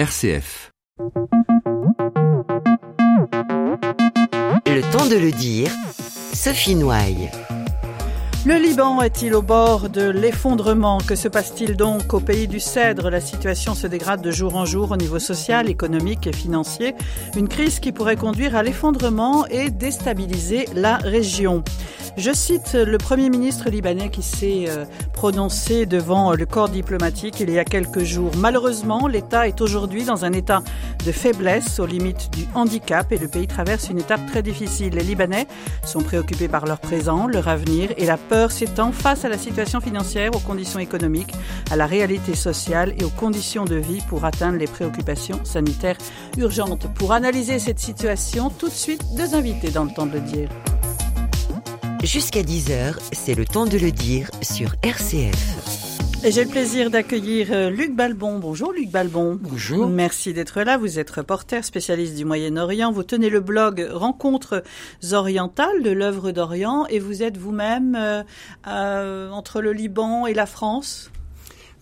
RCF. Le temps de le dire, Sophie Noailles. Le Liban est-il au bord de l'effondrement Que se passe-t-il donc au pays du Cèdre? La situation se dégrade de jour en jour au niveau social, économique et financier. Une crise qui pourrait conduire à l'effondrement et déstabiliser la région. Je cite le Premier ministre libanais qui s'est euh, prononcé devant le corps diplomatique il y a quelques jours. Malheureusement, l'État est aujourd'hui dans un état de faiblesse aux limites du handicap et le pays traverse une étape très difficile. Les Libanais sont préoccupés par leur présent, leur avenir et la peur s'étend face à la situation financière, aux conditions économiques, à la réalité sociale et aux conditions de vie pour atteindre les préoccupations sanitaires urgentes. Pour analyser cette situation, tout de suite, deux invités dans le temps de le dire. Jusqu'à 10h, c'est le temps de le dire sur RCF. Et j'ai le plaisir d'accueillir euh, Luc Balbon. Bonjour Luc Balbon. Bonjour. Merci d'être là. Vous êtes reporter spécialiste du Moyen-Orient. Vous tenez le blog Rencontres orientales de l'œuvre d'Orient et vous êtes vous-même euh, euh, entre le Liban et la France?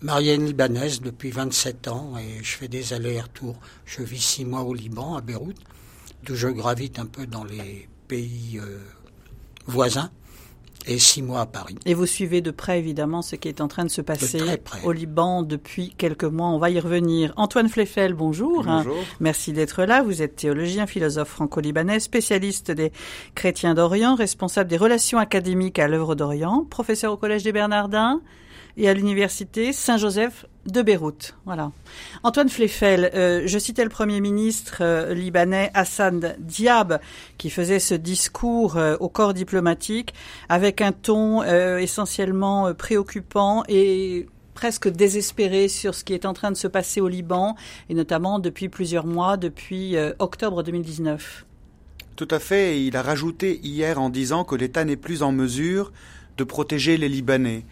Marienne libanaise depuis 27 ans et je fais des allers-retours. Je vis six mois au Liban, à Beyrouth, d'où je gravite un peu dans les pays euh, voisins et six mois à Paris. Et vous suivez de près, évidemment, ce qui est en train de se passer au Liban depuis quelques mois. On va y revenir. Antoine Fleffel, bonjour. Bonjour. Merci d'être là. Vous êtes théologien, philosophe franco-libanais, spécialiste des chrétiens d'Orient, responsable des relations académiques à l'œuvre d'Orient, professeur au Collège des Bernardins et à l'université Saint-Joseph de Beyrouth. Voilà. Antoine Fleffel, euh, je citais le Premier ministre euh, libanais Hassan Diab qui faisait ce discours euh, au corps diplomatique avec un ton essentiellement préoccupant et presque désespéré sur ce qui est en train de se passer au Liban et notamment depuis plusieurs mois, depuis octobre 2019. Tout à fait. Il a rajouté hier en disant que l'État n'est plus en mesure de protéger les Libanais.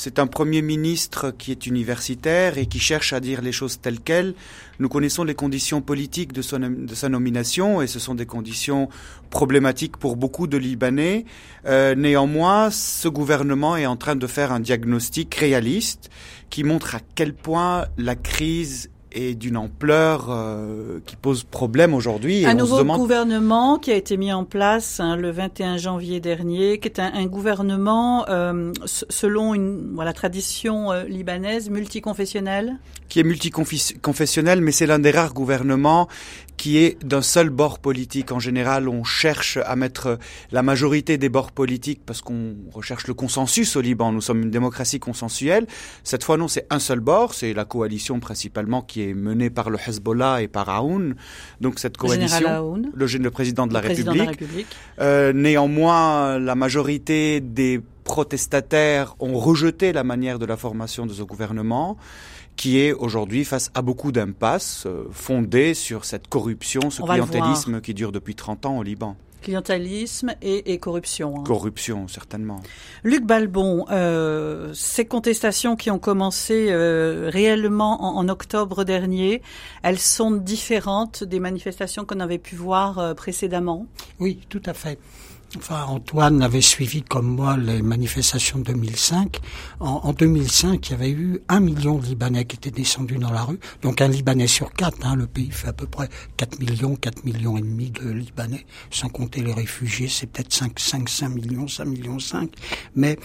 C'est un Premier ministre qui est universitaire et qui cherche à dire les choses telles quelles. Nous connaissons les conditions politiques de, sa nomination et ce sont des conditions problématiques pour beaucoup de Libanais. Euh, néanmoins, ce gouvernement est en train de faire un diagnostic réaliste qui montre à quel point la crise est d'une ampleur euh, qui pose problème aujourd'hui. Un et nouveau demande... gouvernement qui a été mis en place hein, le 21 janvier dernier, qui est un, un gouvernement euh, selon une voilà tradition euh, libanaise multiconfessionnelle? qui est multiconfessionnel, mais c'est l'un des rares gouvernements qui est d'un seul bord politique. En général, on cherche à mettre la majorité des bords politiques parce qu'on recherche le consensus au Liban. Nous sommes une démocratie consensuelle. Cette fois, non, c'est un seul bord. C'est la coalition principalement qui est menée par le Hezbollah et par Aoun. Donc cette Le coalition, Aoun, le, gé- le président de la le République. de la République. Euh, néanmoins, la majorité des protestataires ont rejeté la manière de la formation de ce gouvernement qui est aujourd'hui face à beaucoup d'impasses euh, fondées sur cette corruption, ce On clientélisme qui dure depuis 30 ans au Liban. Clientélisme et, et corruption. hein. Corruption, certainement. Luc Balbon, euh, ces contestations qui ont commencé euh, réellement en, en octobre dernier, elles sont différentes des manifestations qu'on avait pu voir euh, précédemment? Oui, tout à fait. Enfin, Antoine avait suivi comme moi les manifestations de 2005. En, en 2005, il y avait eu un million de Libanais qui étaient descendus dans la rue. Donc un Libanais sur quatre. Hein, le pays fait à peu près 4 millions, 4 millions et demi de Libanais, sans compter les réfugiés. C'est peut-être 5, 5, 5 millions, 5 millions 5. Mais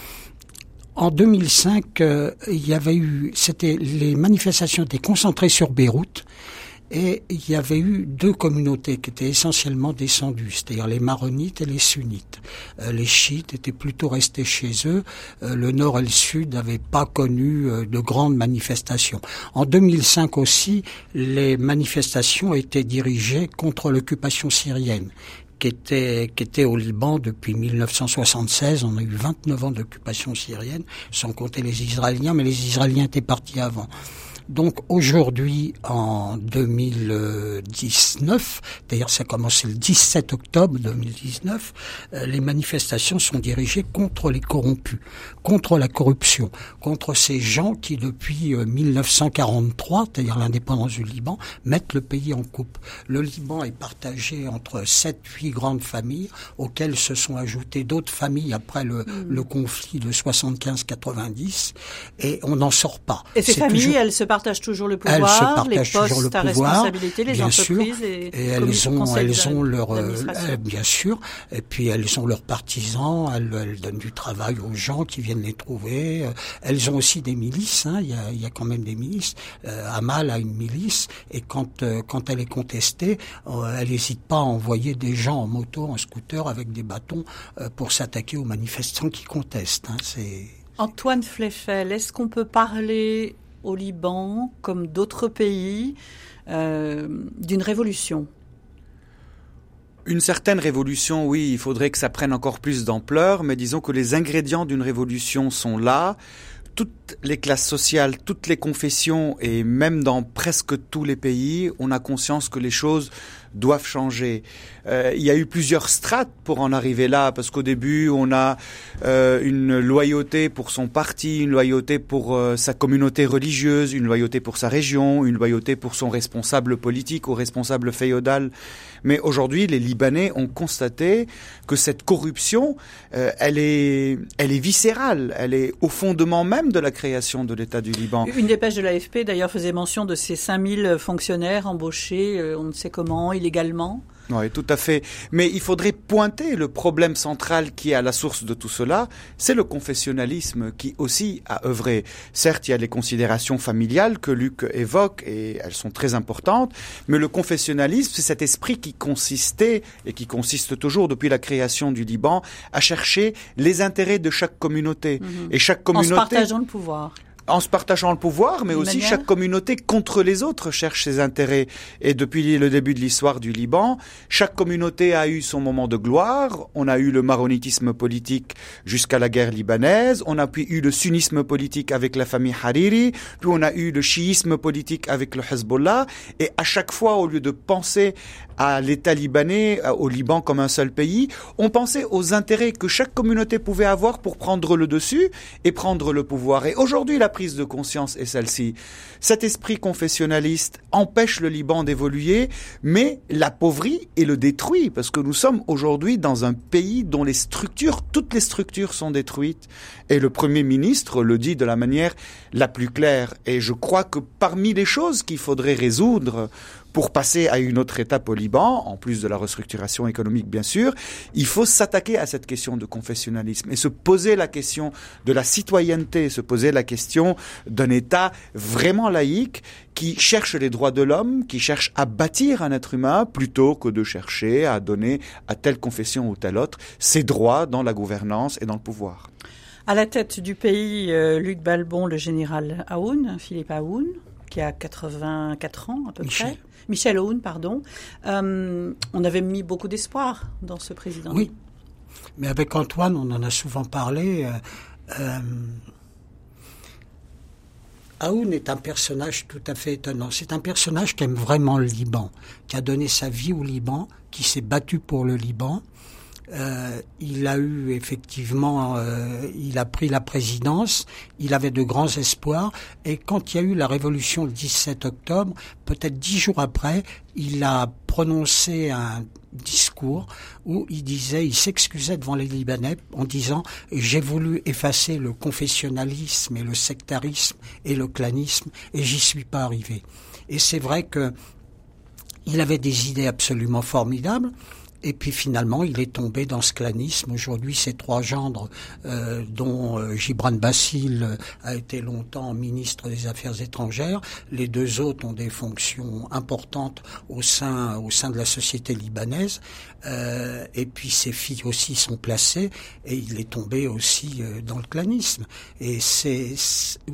en 2005, euh, il y avait eu, c'était les manifestations étaient concentrées sur Beyrouth. Et il y avait eu deux communautés qui étaient essentiellement descendues, c'est-à-dire les maronites et les sunnites. Euh, les chiites étaient plutôt restés chez eux. Euh, le nord et le sud n'avaient pas connu euh, de grandes manifestations. En 2005 aussi, les manifestations étaient dirigées contre l'occupation syrienne qui était, qui était au Liban depuis 1976. On a eu 29 ans d'occupation syrienne, sans compter les Israéliens, mais les Israéliens étaient partis avant. Donc aujourd'hui, en 2019, d'ailleurs ça a commencé le 17 octobre 2019, euh, les manifestations sont dirigées contre les corrompus, contre la corruption, contre ces gens qui depuis euh, 1943, c'est-à-dire l'indépendance du Liban, mettent le pays en coupe. Le Liban est partagé entre sept, huit grandes familles auxquelles se sont ajoutées d'autres familles après le, le conflit de 75-90 et on n'en sort pas. Et ces familles, toujours- elles se partagent toujours le pouvoir, les postes toujours le à pouvoir, responsabilité, les bien entreprises sûr, et, et elles ont, elles ont leur, euh, bien sûr, et puis elles ont leurs partisans, elles, elles, donnent du travail aux gens qui viennent les trouver. Elles ont aussi des milices, hein, il, y a, il y a quand même des milices. Euh, Amal a une milice, et quand euh, quand elle est contestée, euh, elle n'hésite pas à envoyer des gens en moto, en scooter, avec des bâtons euh, pour s'attaquer aux manifestants qui contestent. Hein, c'est Antoine Fleffel, est-ce qu'on peut parler au Liban, comme d'autres pays, euh, d'une révolution une certaine révolution, oui, il faudrait que ça prenne encore plus d'ampleur, mais disons que les ingrédients d'une révolution sont là. Toutes les classes sociales, toutes les confessions, et même dans presque tous les pays, on a conscience que les choses doivent changer. Euh, il y a eu plusieurs strates pour en arriver là, parce qu'au début, on a euh, une loyauté pour son parti, une loyauté pour euh, sa communauté religieuse, une loyauté pour sa région, une loyauté pour son responsable politique ou responsable féodal. Mais aujourd'hui, les Libanais ont constaté que cette corruption, euh, elle est, elle est viscérale, elle est au fondement même de la création de l'État du Liban. Une dépêche de l'AFP d'ailleurs faisait mention de ces 5000 fonctionnaires embauchés, euh, on ne sait comment, illégalement. Oui, tout à fait. Mais il faudrait pointer le problème central qui est à la source de tout cela, c'est le confessionnalisme qui aussi a œuvré. Certes, il y a les considérations familiales que Luc évoque et elles sont très importantes, mais le confessionnalisme, c'est cet esprit qui consistait et qui consiste toujours depuis la création du Liban à chercher les intérêts de chaque communauté. Mhm. Et chaque communauté... En se partageant le pouvoir en se partageant le pouvoir, mais aussi manière. chaque communauté contre les autres cherche ses intérêts. Et depuis le début de l'histoire du Liban, chaque communauté a eu son moment de gloire. On a eu le maronitisme politique jusqu'à la guerre libanaise. On a puis eu le sunnisme politique avec la famille Hariri. Puis on a eu le chiisme politique avec le Hezbollah. Et à chaque fois, au lieu de penser à l'État libanais, à- au Liban comme un seul pays, on pensait aux intérêts que chaque communauté pouvait avoir pour prendre le dessus et prendre le pouvoir. Et aujourd'hui, la prise de conscience est celle-ci. Cet esprit confessionnaliste empêche le Liban d'évoluer, mais l'appauvrit et le détruit, parce que nous sommes aujourd'hui dans un pays dont les structures, toutes les structures sont détruites. Et le Premier ministre le dit de la manière la plus claire. Et je crois que parmi les choses qu'il faudrait résoudre pour passer à une autre étape au Liban, en plus de la restructuration économique bien sûr, il faut s'attaquer à cette question de confessionnalisme et se poser la question de la citoyenneté, se poser la question d'un État vraiment laïque qui cherche les droits de l'homme, qui cherche à bâtir un être humain plutôt que de chercher à donner à telle confession ou telle autre ses droits dans la gouvernance et dans le pouvoir. À la tête du pays, euh, Luc Balbon, le général Aoun, Philippe Aoun, qui a 84 ans à peu Michel. près. Michel Aoun, pardon. Euh, on avait mis beaucoup d'espoir dans ce président. Oui. Mais avec Antoine, on en a souvent parlé. euh, euh, Aoun est un personnage tout à fait étonnant. C'est un personnage qui aime vraiment le Liban, qui a donné sa vie au Liban, qui s'est battu pour le Liban. Euh, il a eu effectivement, euh, il a pris la présidence, il avait de grands espoirs, et quand il y a eu la révolution le 17 octobre, peut-être dix jours après, il a prononcé un discours où il disait, il s'excusait devant les Libanais en disant j'ai voulu effacer le confessionnalisme et le sectarisme et le clanisme et j'y suis pas arrivé. Et c'est vrai que il avait des idées absolument formidables. Et puis finalement, il est tombé dans ce clanisme. Aujourd'hui, ses trois gendres, euh, dont euh, Gibran Bassil euh, a été longtemps ministre des Affaires étrangères, les deux autres ont des fonctions importantes au sein au sein de la société libanaise. Euh, et puis ses filles aussi sont placées, et il est tombé aussi euh, dans le clanisme. Et c'est-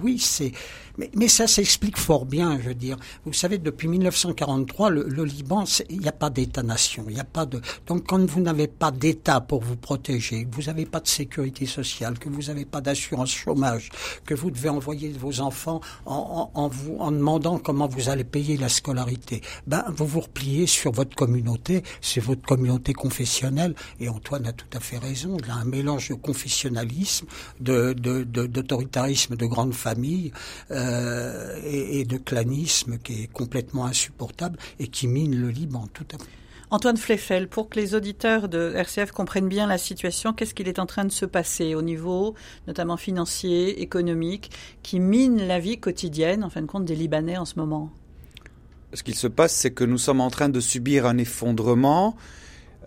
oui, c'est mais, mais ça s'explique fort bien, je veux dire. Vous savez, depuis 1943, le, le Liban, il n'y a pas d'État-nation, il n'y a pas de. Donc, quand vous n'avez pas d'État pour vous protéger, que vous n'avez pas de sécurité sociale, que vous n'avez pas d'assurance chômage, que vous devez envoyer vos enfants en, en, vous en demandant comment vous allez payer la scolarité, ben vous vous repliez sur votre communauté, c'est votre communauté confessionnelle. Et Antoine a tout à fait raison. Il a un mélange de confessionnalisme, de de- de- d'autoritarisme de, grande famille euh, et, et de clanisme qui est complètement insupportable et qui mine le Liban. Tout à fait. Antoine Fleffel, pour que les auditeurs de RCF comprennent bien la situation, qu'est-ce qu'il est en train de se passer au niveau notamment financier, économique, qui mine la vie quotidienne, en fin de compte, des Libanais en ce moment? Ce qu'il se passe, c'est que nous sommes en train de subir un effondrement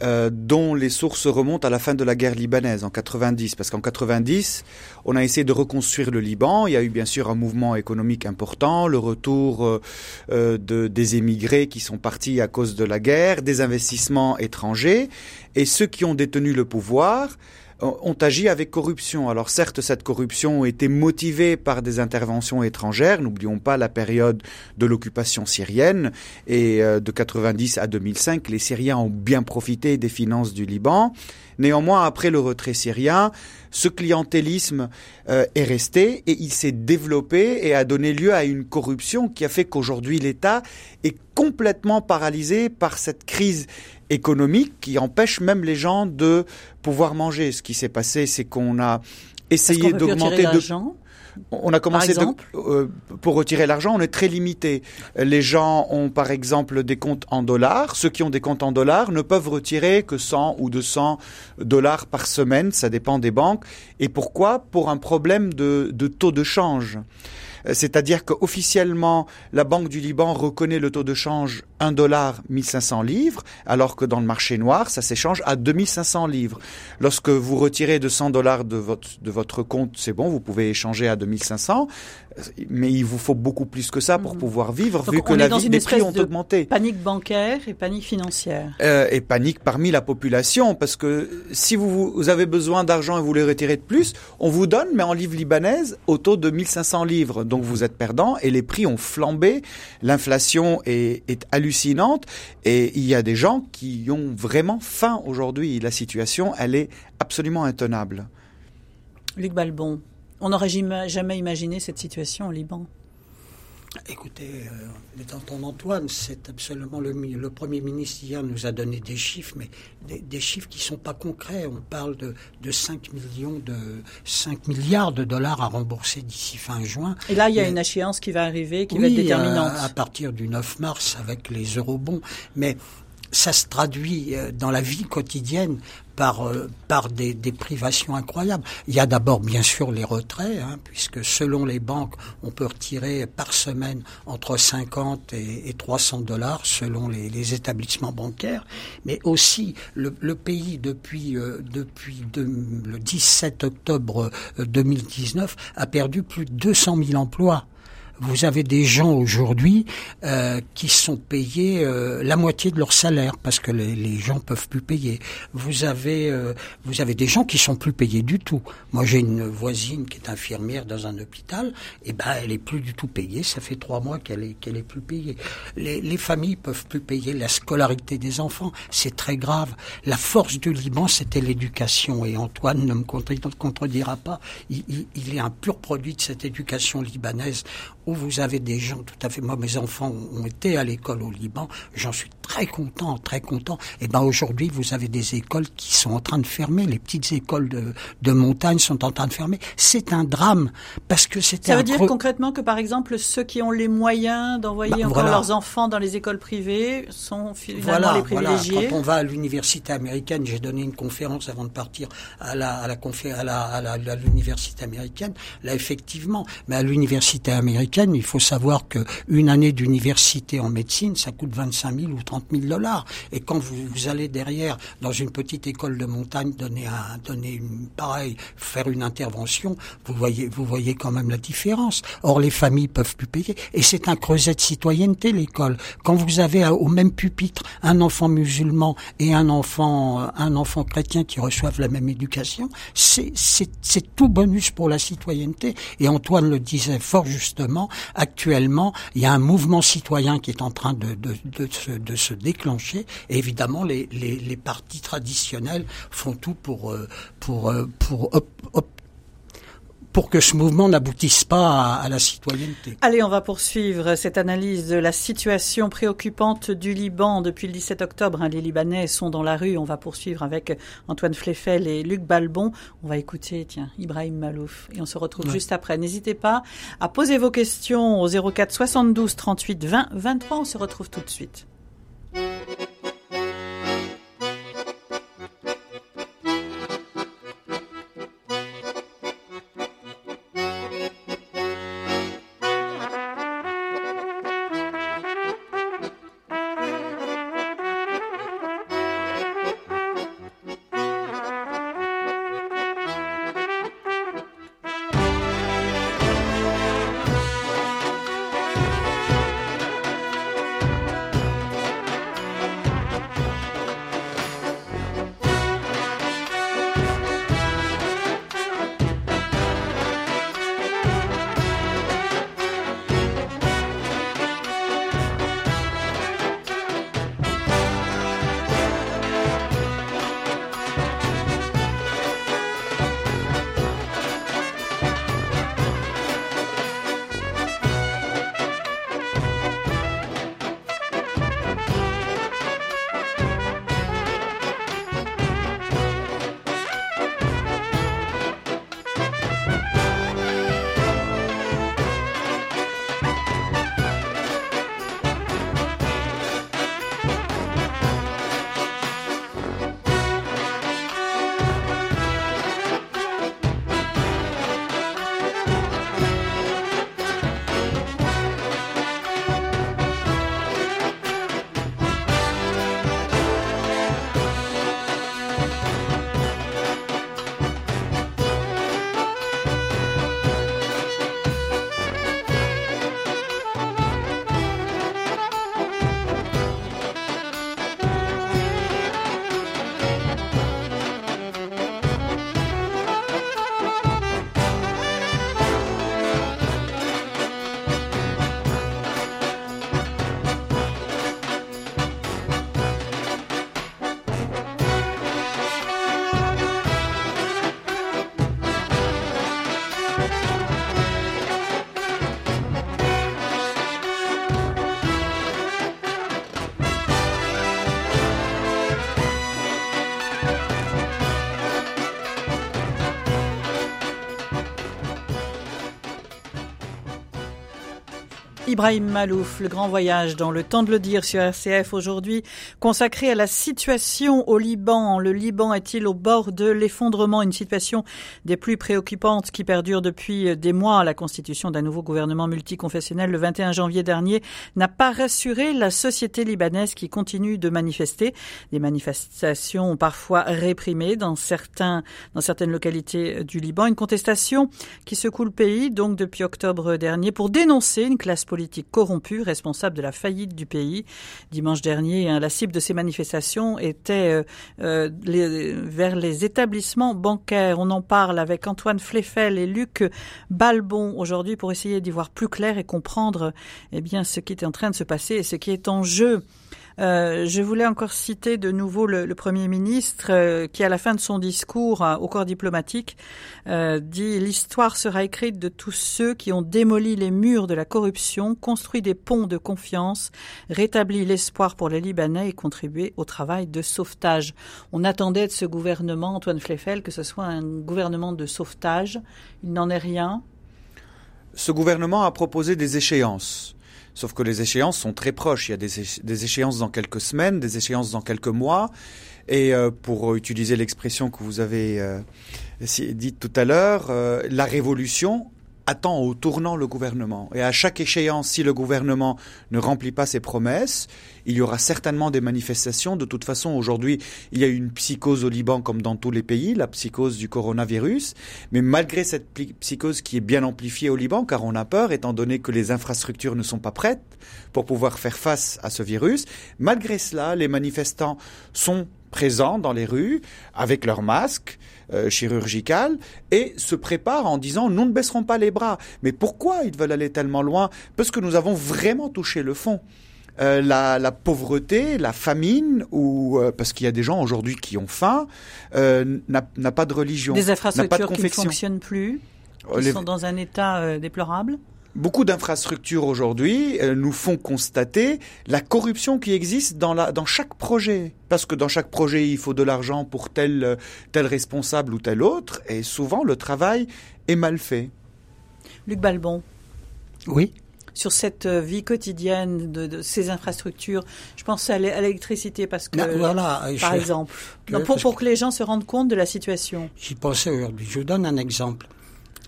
euh, dont les sources remontent à la fin de la guerre libanaise en 90, parce qu'en 90, on a essayé de reconstruire le Liban. Il y a eu bien sûr un mouvement économique important, le retour euh, euh, de, des émigrés qui sont partis à cause de la guerre, des investissements étrangers, et ceux qui ont détenu le pouvoir ont agi avec corruption. Alors certes, cette corruption été motivée par des interventions étrangères. N'oublions pas la période de l'occupation syrienne et euh, de 90 à 2005, les Syriens ont bien profité des finances du Liban. Néanmoins, après le retrait syrien, ce clientélisme euh, est resté et il s'est développé et a donné lieu à une corruption qui a fait qu'aujourd'hui l'État est complètement paralysé par cette crise économique qui empêche même les gens de pouvoir manger. Ce qui s'est passé, c'est qu'on a essayé d'augmenter de on a commencé euh, pour retirer l'argent, on est très limité. Les gens ont par exemple des comptes en dollars. Ceux qui ont des comptes en dollars ne peuvent retirer que 100 ou 200 dollars par semaine, ça dépend des banques. Et pourquoi? Pour un problème de taux de change. Euh, c'est-à-dire qu'officiellement, la Banque du Liban reconnaît le taux de change 1 dollar 1500 livres, alors que dans le marché noir, ça s'échange à 2500 livres. Lorsque vous retirez de 100 dollars de votre, de votre compte, c'est bon, vous pouvez échanger à 2500, mais il vous faut beaucoup plus que ça pour mhm. pouvoir vivre, vu que la vie, les prix ont augmenté. Panique bancaire et panique financière. Euh, et panique parmi la population, parce que si vous, vous avez besoin d'argent et vous voulez retirer de plus, on vous donne, mais en livres libanaises, au taux de 1500 livres donc vous êtes perdant et les prix ont flambé, l'inflation est, hallucinante et il y a des gens qui ont vraiment faim aujourd'hui. La situation, elle est absolument intenable. Luc Balbon, on n'aurait jamais imaginé cette situation au Liban. Écoutez, euh, étant Antoine, c'est absolument le, le Premier ministre hier nous a donné des chiffres, mais des, chiffres qui sont pas concrets. On parle de, de 5 millions de 5 milliards de dollars à rembourser d'ici fin juin. Et là, il y a une échéance qui va arriver, qui va être déterminante. À, à partir du 9 mars avec les eurobonds. Mais ça se traduit euh, dans la vie quotidienne par, euh, par des, privations incroyables. Il y a d'abord bien sûr les retraits, hein, puisque selon les banques, on peut retirer par semaine entre 50 et, et 300 dollars selon les, établissements bancaires, mais aussi le, pays depuis, euh, depuis le 17 octobre 2019 a perdu plus de 200 000 emplois vous avez des gens aujourd'hui euh, qui sont payés euh, la moitié de leur salaire parce que les, les gens peuvent plus payer. Vous avez euh, vous avez des gens qui sont plus payés du tout. Moi, j'ai une voisine qui est infirmière dans un hôpital, et ben elle est plus du tout payée. Ça fait trois mois qu'elle est qu'elle est plus payée. Les, les familles peuvent plus payer la scolarité des enfants. C'est très grave. La force du Liban, c'était l'éducation. Et Antoine ne me contredira pas. Il, il, il est un pur produit de cette éducation libanaise où vous avez des gens tout à fait. Moi, mes enfants ont été à l'école au Liban. J'en suis très content, très content. Et ben aujourd'hui, vous avez des écoles qui sont en train de fermer. Les petites écoles de, de montagne sont en train de fermer. C'est un drame parce que c'est. Ça veut dire concrètement que par exemple ceux qui ont les moyens d'envoyer bah, encore leurs enfants dans les écoles privées sont finalement les privilégiés. Voilà. Quand on va à l'université américaine, j'ai donné une conférence avant de partir à la à la à la à l'université américaine. Là effectivement, mais à l'université américaine, il faut savoir que une année d'université en médecine, ça coûte 25 000 ou 30 30 000 dollars. Et quand vous, allez derrière, dans une petite école de montagne, donner un, donner une pareille, faire une intervention, vous voyez, vous voyez quand même la différence. Or, les familles peuvent plus payer. Et c'est un creuset de citoyenneté, l'école. Quand vous avez au même pupitre un enfant musulman et un enfant, un enfant chrétien qui reçoivent la même éducation, c'est tout bonus pour la citoyenneté. Et Antoine le disait fort justement, actuellement, il y a un mouvement citoyen qui est en train de, se déclencher. Et évidemment, les partis traditionnels font tout pour, euh, pour, euh, pour pour que ce mouvement n'aboutisse pas à, la citoyenneté. Allez, on va poursuivre cette analyse de la situation préoccupante du Liban depuis le 17 octobre. Hein, les Libanais sont dans la rue. On va poursuivre avec Antoine Fleffel et Luc Balbon. On va écouter, tiens, Ibrahim Malouf. Et on se retrouve juste après. N'hésitez pas à poser vos questions au 04 72 38 20 23. On se retrouve tout de suite. Ibrahim Malouf, le grand voyage dans le temps de le dire sur RCF aujourd'hui, consacré à la situation au Liban. Le Liban est-il au bord de l'effondrement? Une situation des plus préoccupantes qui perdure depuis des mois. La constitution d'un nouveau gouvernement multiconfessionnel le 21 janvier dernier n'a pas rassuré la société libanaise qui continue de manifester. Des manifestations parfois réprimées dans dans certaines localités du Liban. Une contestation qui secoue le pays donc depuis octobre dernier pour dénoncer une classe politique corrompue, responsable de la faillite du pays. Dimanche dernier, hein, la cible de ces manifestations était euh, euh, vers les établissements bancaires. On en parle avec Antoine Fleffel et Luc Balbon aujourd'hui pour essayer d'y voir plus clair et comprendre eh ce qui est en train de se passer et ce qui est en jeu. Euh, je voulais encore citer de nouveau le, Premier ministre euh, qui, à la fin de son discours euh, au corps diplomatique, dit L'histoire sera écrite de tous ceux qui ont démoli les murs de la corruption, construit des ponts de confiance, rétabli l'espoir pour les Libanais et contribué au travail de sauvetage. On attendait de ce gouvernement, Antoine Fleffel, que ce soit un gouvernement de sauvetage. Il n'en est rien. Ce gouvernement a proposé des échéances. Sauf que les échéances sont très proches. Il y a des, échéances dans quelques semaines, des échéances dans quelques mois. Et euh, pour utiliser l'expression que vous avez euh, dite tout à l'heure, euh, la révolution attend au tournant le gouvernement. Et à chaque échéance, si le gouvernement ne remplit pas ses promesses, il y aura certainement des manifestations. De toute façon, aujourd'hui, il y a une psychose au Liban comme dans tous les pays, la psychose du coronavirus. Mais malgré cette psychose qui est bien amplifiée au Liban, car on a peur, étant donné que les infrastructures ne sont pas prêtes pour pouvoir faire face à ce virus, malgré cela, les manifestants sont présents dans les rues avec leurs masques euh, chirurgical et se préparent en disant nous ne baisserons pas les bras. Mais pourquoi ils veulent aller tellement loin? Parce que nous avons vraiment touché le fond. Euh, la, la, pauvreté, la famine, ou euh, parce qu'il y a des gens aujourd'hui qui ont faim, n'a pas de religion, des infrastructures pas de qui ne fonctionnent plus, qui Les- sont dans un état déplorable? Beaucoup d'infrastructures aujourd'hui euh, nous font constater la corruption qui existe dans, la, dans chaque projet. Parce que dans chaque projet, il faut de l'argent pour tel, euh, tel responsable ou tel autre, et souvent le travail est mal fait. Luc Balbon, Oui. sur cette euh, vie quotidienne de, de ces infrastructures, je pense à l'é- à l'électricité parce que, Non, voilà, par je- exemple, que- Non, pour, pour que les gens se rendent compte de la situation. J'y pensais aujourd'hui. Je vous donne un exemple.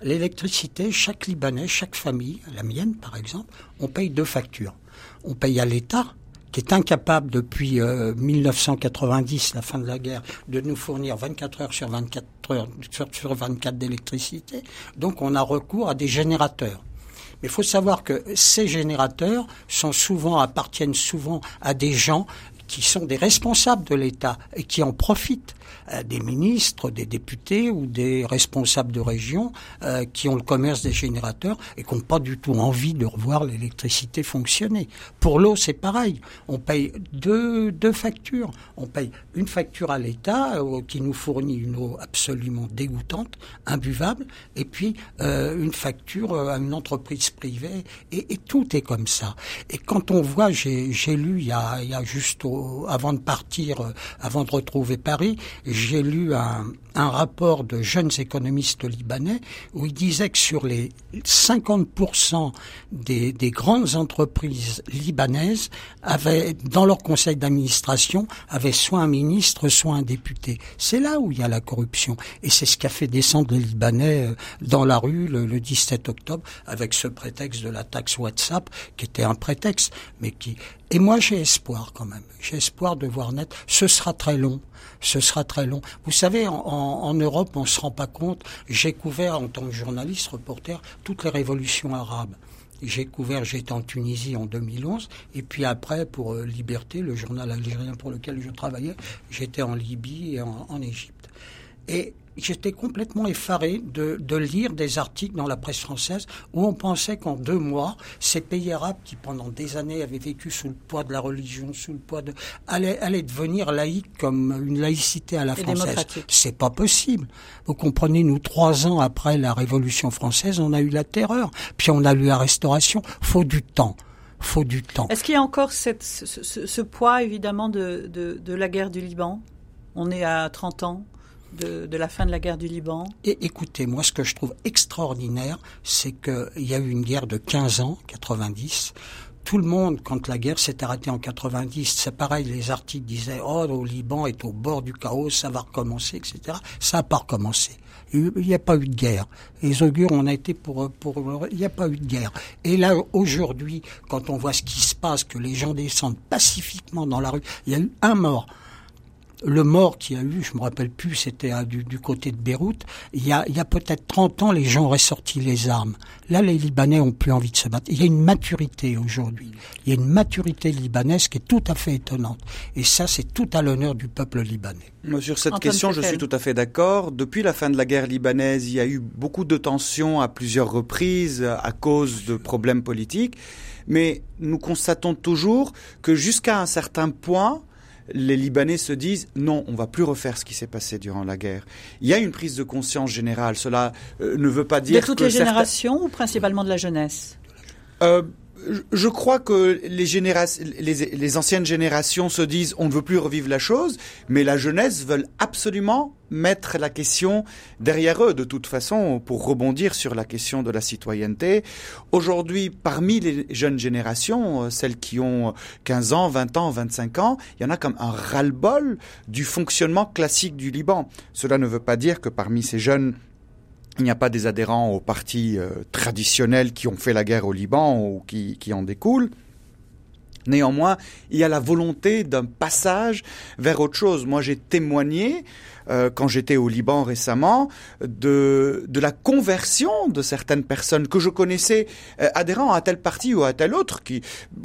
L'électricité, chaque Libanais, chaque famille, la mienne par exemple, on paye deux factures. On paye à l'État, qui est incapable depuis euh, 1990, la fin de la guerre, de nous fournir 24 heures sur 24 heures sur, sur 24 d'électricité. Donc on a recours à des générateurs. Mais il faut savoir que ces générateurs appartiennent souvent à des gens qui sont des responsables de l'État et qui en profitent, euh, des ministres, des députés ou des responsables de région euh, qui ont le commerce des générateurs et qui n'ont pas du tout envie de revoir l'électricité fonctionner. Pour l'eau, c'est pareil. On paye deux, deux factures. On paye une facture à l'État euh, qui nous fournit une eau absolument dégoûtante, imbuvable, et puis euh, une facture euh, à une entreprise privée. Et, et tout est comme ça. Et quand on voit, j'ai lu il y a, il y a juste au- avant de partir, euh, avant de retrouver Paris, j'ai lu un, rapport de jeunes économistes libanais où ils disaient que sur les 50% des, des grandes entreprises libanaises avaient, dans leur conseil d'administration, avaient soit un ministre, soit un député. C'est là où il y a la corruption. Et c'est ce qui a fait descendre les Libanais euh, dans la rue le, le 17 octobre avec ce prétexte de la taxe WhatsApp qui était un prétexte, mais qui... Et moi j'ai espoir quand même. J'ai espoir de voir naître. Ce sera très long. Ce sera très long. Vous savez, en, Europe, on se rend pas compte. J'ai couvert en tant que journaliste, reporter, toutes les révolutions arabes. J'ai couvert, j'étais en Tunisie en 2011, et puis après, pour euh, Liberté, le journal algérien pour lequel je travaillais, j'étais en Libye et en, en Égypte. Et j'étais complètement effaré de, de, lire des articles dans la presse française où on pensait qu'en deux mois, ces pays arabes qui pendant des années avaient vécu sous le poids de la religion, sous le poids de, allaient, allaient devenir laïcs comme une laïcité à la Et française. C'est pas possible. Vous comprenez, nous, trois ans après la Révolution française, on a eu la terreur, puis on a eu la restauration. Faut du temps. Faut du temps. Est-ce qu'il y a encore cette, ce, ce, ce poids, évidemment, de, de, de la guerre du Liban? On est à 30 ans de, la fin de la guerre du Liban Et écoutez, moi, ce que je trouve extraordinaire, c'est qu'il y a eu une guerre de 15 ans, 90. Tout le monde, quand la guerre s'est arrêtée en 90, c'est pareil, les articles disaient, oh, le Liban est au bord du chaos, ça va recommencer, etc. Ça n'a pas recommencé. Il n'y a pas eu de guerre. Les augures, on a été pour, pour, il n'y a pas eu de guerre. Et là, aujourd'hui, quand on voit ce qui se passe, que les gens descendent pacifiquement dans la rue, il y a eu un mort le mort qu'il y a eu, je me rappelle plus, c'était du, du, côté de Beyrouth, il y a, il y a peut-être 30 ans, les gens auraient sorti les armes. Là, les Libanais ont plus envie de se battre. Il y a une maturité aujourd'hui. Il y a une maturité libanaise qui est tout à fait étonnante. Et ça, c'est tout à l'honneur du peuple libanais. Sur cette question, je suis tout à fait d'accord. Depuis la fin de la guerre libanaise, il y a eu beaucoup de tensions à plusieurs reprises à cause de problèmes politiques. Mais nous constatons toujours que jusqu'à un certain point, les Libanais se disent non, on va plus refaire ce qui s'est passé durant la guerre. Il y a une prise de conscience générale. Cela euh, ne veut pas dire de toutes les générations ou principalement de la jeunesse? Euh, je crois que les, les, anciennes générations se disent on ne veut plus revivre la chose, mais la jeunesse veut absolument mettre la question derrière eux de toute façon pour rebondir sur la question de la citoyenneté. Aujourd'hui, parmi les jeunes générations, euh, celles qui ont 15 ans, 20 ans, 25 ans, il y en a comme un ras-le-bol du fonctionnement classique du Liban. Cela ne veut pas dire que parmi ces jeunes il n'y a pas des adhérents aux partis euh, traditionnels qui ont fait la guerre au Liban ou qui, qui en découlent. Néanmoins, il y a la volonté d'un passage vers autre chose. Moi, j'ai témoigné euh, quand j'étais au Liban récemment, de, de la conversion de certaines personnes que je connaissais euh, adhérant à tel parti ou à tel autre. Qui,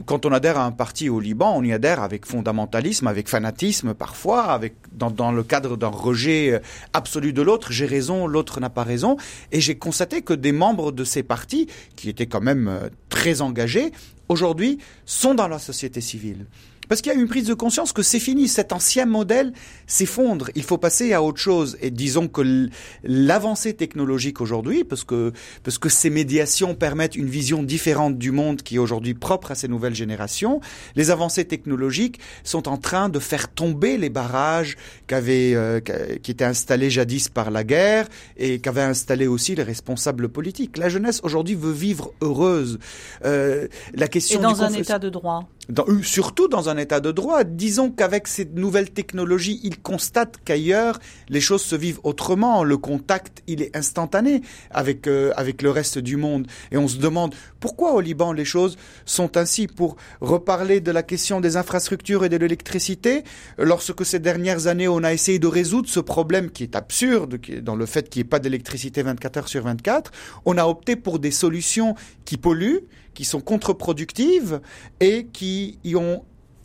quand on adhère à un parti au Liban, on y adhère avec fondamentalisme, avec fanatisme parfois, avec dans, dans le cadre d'un rejet euh, absolu de l'autre. J'ai raison, l'autre n'a pas raison. Et j'ai constaté que des membres de ces partis, qui étaient quand même très engagés, aujourd'hui sont dans la société civile. Parce qu'il y a une prise de conscience que c'est fini, cet ancien modèle s'effondre, il faut passer à autre chose. Et disons que l'avancée technologique aujourd'hui, parce que, parce que ces médiations permettent une vision différente du monde qui est aujourd'hui propre à ces nouvelles générations, les avancées technologiques sont en train de faire tomber les barrages qu'avaient, euh, qui étaient installés jadis par la guerre et qu'avaient installés aussi les responsables politiques. La jeunesse aujourd'hui veut vivre heureuse. Euh, la question et dans un état de droit dans, surtout dans un état de droit. Disons qu'avec ces nouvelles technologies, ils constatent qu'ailleurs, les choses se vivent autrement. Le contact, il est instantané avec, euh, avec le reste du monde. Et on se demande pourquoi au Liban les choses sont ainsi. Pour reparler de la question des infrastructures et de l'électricité, lorsque ces dernières années, on a essayé de résoudre ce problème qui est absurde, qui est dans le fait qu'il n'y ait pas d'électricité 24 heures sur 24, on a opté pour des solutions qui polluent, qui sont contre-productives et qui ont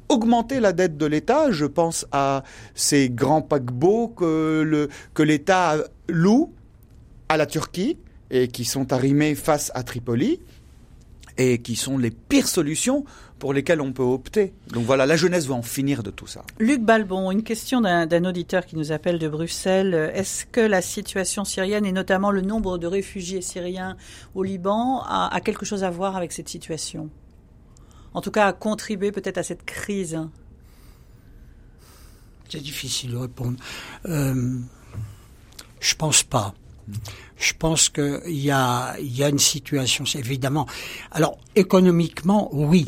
augmenté la dette de l'État. Je pense à ces grands paquebots que, que l'État loue à la Turquie et qui sont arrimés face à Tripoli et qui sont les pires solutions pour lesquelles on peut opter. Donc voilà, la jeunesse va en finir de tout ça. Luc Balbon, une question d'un auditeur qui nous appelle de Bruxelles. Est-ce que la situation syrienne et notamment le nombre de réfugiés syriens au Liban a, quelque chose à voir avec cette situation? En tout cas, a contribué peut-être à cette crise C'est difficile de répondre. Euh, je pense pas. Je pense qu'il y a, y a une situation, évidemment. Alors, économiquement, oui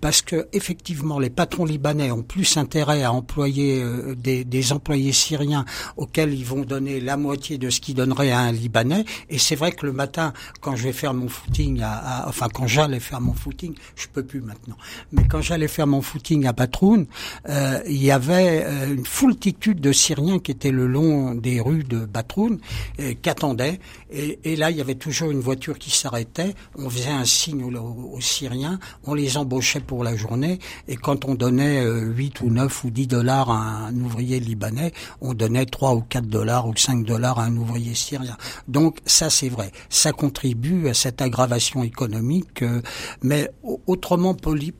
parce que effectivement les patrons libanais ont plus intérêt à employer euh, des, des, employés syriens auxquels ils vont donner la moitié de ce qu'ils donneraient à un libanais. Et c'est vrai que le matin quand je vais faire mon footing à, enfin quand j'allais faire mon footing je peux plus maintenant mais quand j'allais faire mon footing à Batroun euh, il y avait euh, une foultitude de Syriens qui étaient le long des rues de Batroun qui attendaient. Et, et, là il y avait toujours une voiture qui s'arrêtait. On faisait un signe aux, aux Syriens. On les embauchait pour la journée. Et quand on donnait 8 euh, ou 9 ou 10 dollars à un ouvrier libanais, on donnait 3 ou 4 dollars ou 5 dollars à un ouvrier syrien. Donc ça c'est vrai. Ça contribue à cette aggravation économique. Euh, mais autrement,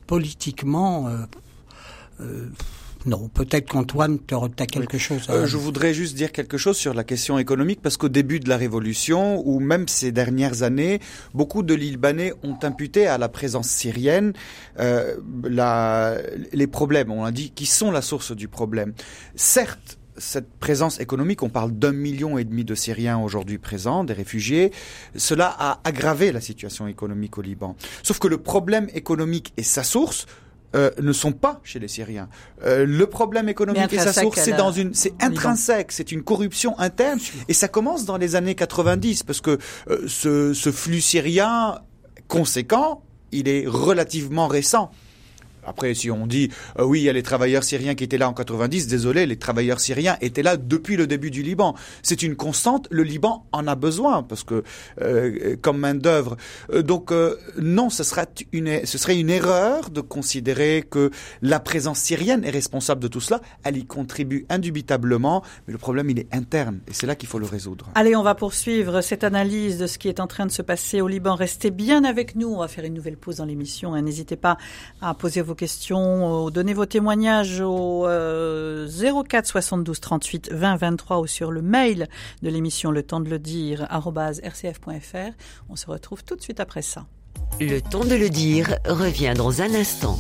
politiquement... Euh, non, peut-être qu'Antoine, tu as quelque chose à... Euh, je voudrais juste dire quelque chose sur la question économique, parce qu'au début de la Révolution, ou même ces dernières années, beaucoup de Libanais ont imputé à la présence syrienne euh, la, les problèmes, on a dit, qui sont la source du problème. Certes, cette présence économique, on parle d'un million et demi de Syriens aujourd'hui présents, des réfugiés, cela a aggravé la situation économique au Liban. Sauf que le problème économique et sa source euh, ne sont pas chez les Syriens. Euh, le problème économique et sa source, c'est dans une, c'est intrinsèque, c'est une corruption interne, et ça commence dans les années 90 parce que euh, ce, ce flux syrien conséquent, il est relativement récent. Après, si on dit euh, oui, il y a les travailleurs syriens qui étaient là en 90, désolé, les travailleurs syriens étaient là depuis le début du Liban. C'est une constante. Le Liban en a besoin parce que euh, comme main d'œuvre. Euh, donc non, ce serait une ce serait une erreur de considérer que la présence syrienne est responsable de tout cela. Elle y contribue indubitablement, mais le problème il est interne et c'est là qu'il faut le résoudre. Allez, on va poursuivre cette analyse de ce qui est en train de se passer au Liban. Restez bien avec nous. On va faire une nouvelle pause dans l'émission. Hein. N'hésitez pas à poser vos questions, euh, donnez vos témoignages au 04 72 38 20 23 ou sur le mail de l'émission Le temps de le dire rcf.fr. On se retrouve tout de suite après ça. Le temps de le dire revient dans un instant.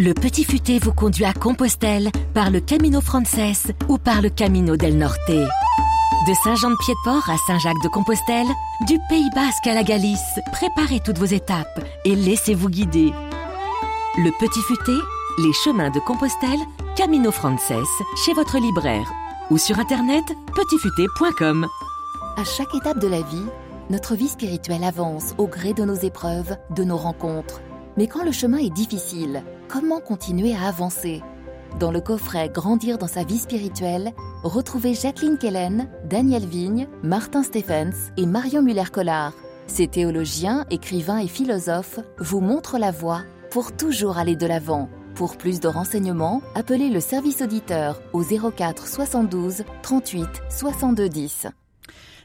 Le petit futé vous conduit à Compostelle par le Camino Frances ou par le Camino del Norte. De Saint-Jean-de-Pied-de-Port à Saint-Jacques-de-Compostelle, du Pays Basque à la Galice, préparez toutes vos étapes et laissez-vous guider. Le Petit Futé, les chemins de Compostelle, Camino Frances, chez votre libraire ou sur internet petitfuté.com. À chaque étape de la vie, notre vie spirituelle avance au gré de nos épreuves, de nos rencontres. Mais quand le chemin est difficile, comment continuer à avancer? Dans le coffret Grandir dans sa vie spirituelle, retrouvez Jacqueline Kellen, Daniel Vigne, Martin Stephens et Marion Muller-Collard. Ces théologiens, écrivains et philosophes vous montrent la voie pour toujours aller de l'avant. Pour plus de renseignements, appelez le service auditeur au 04 72 38 62 10.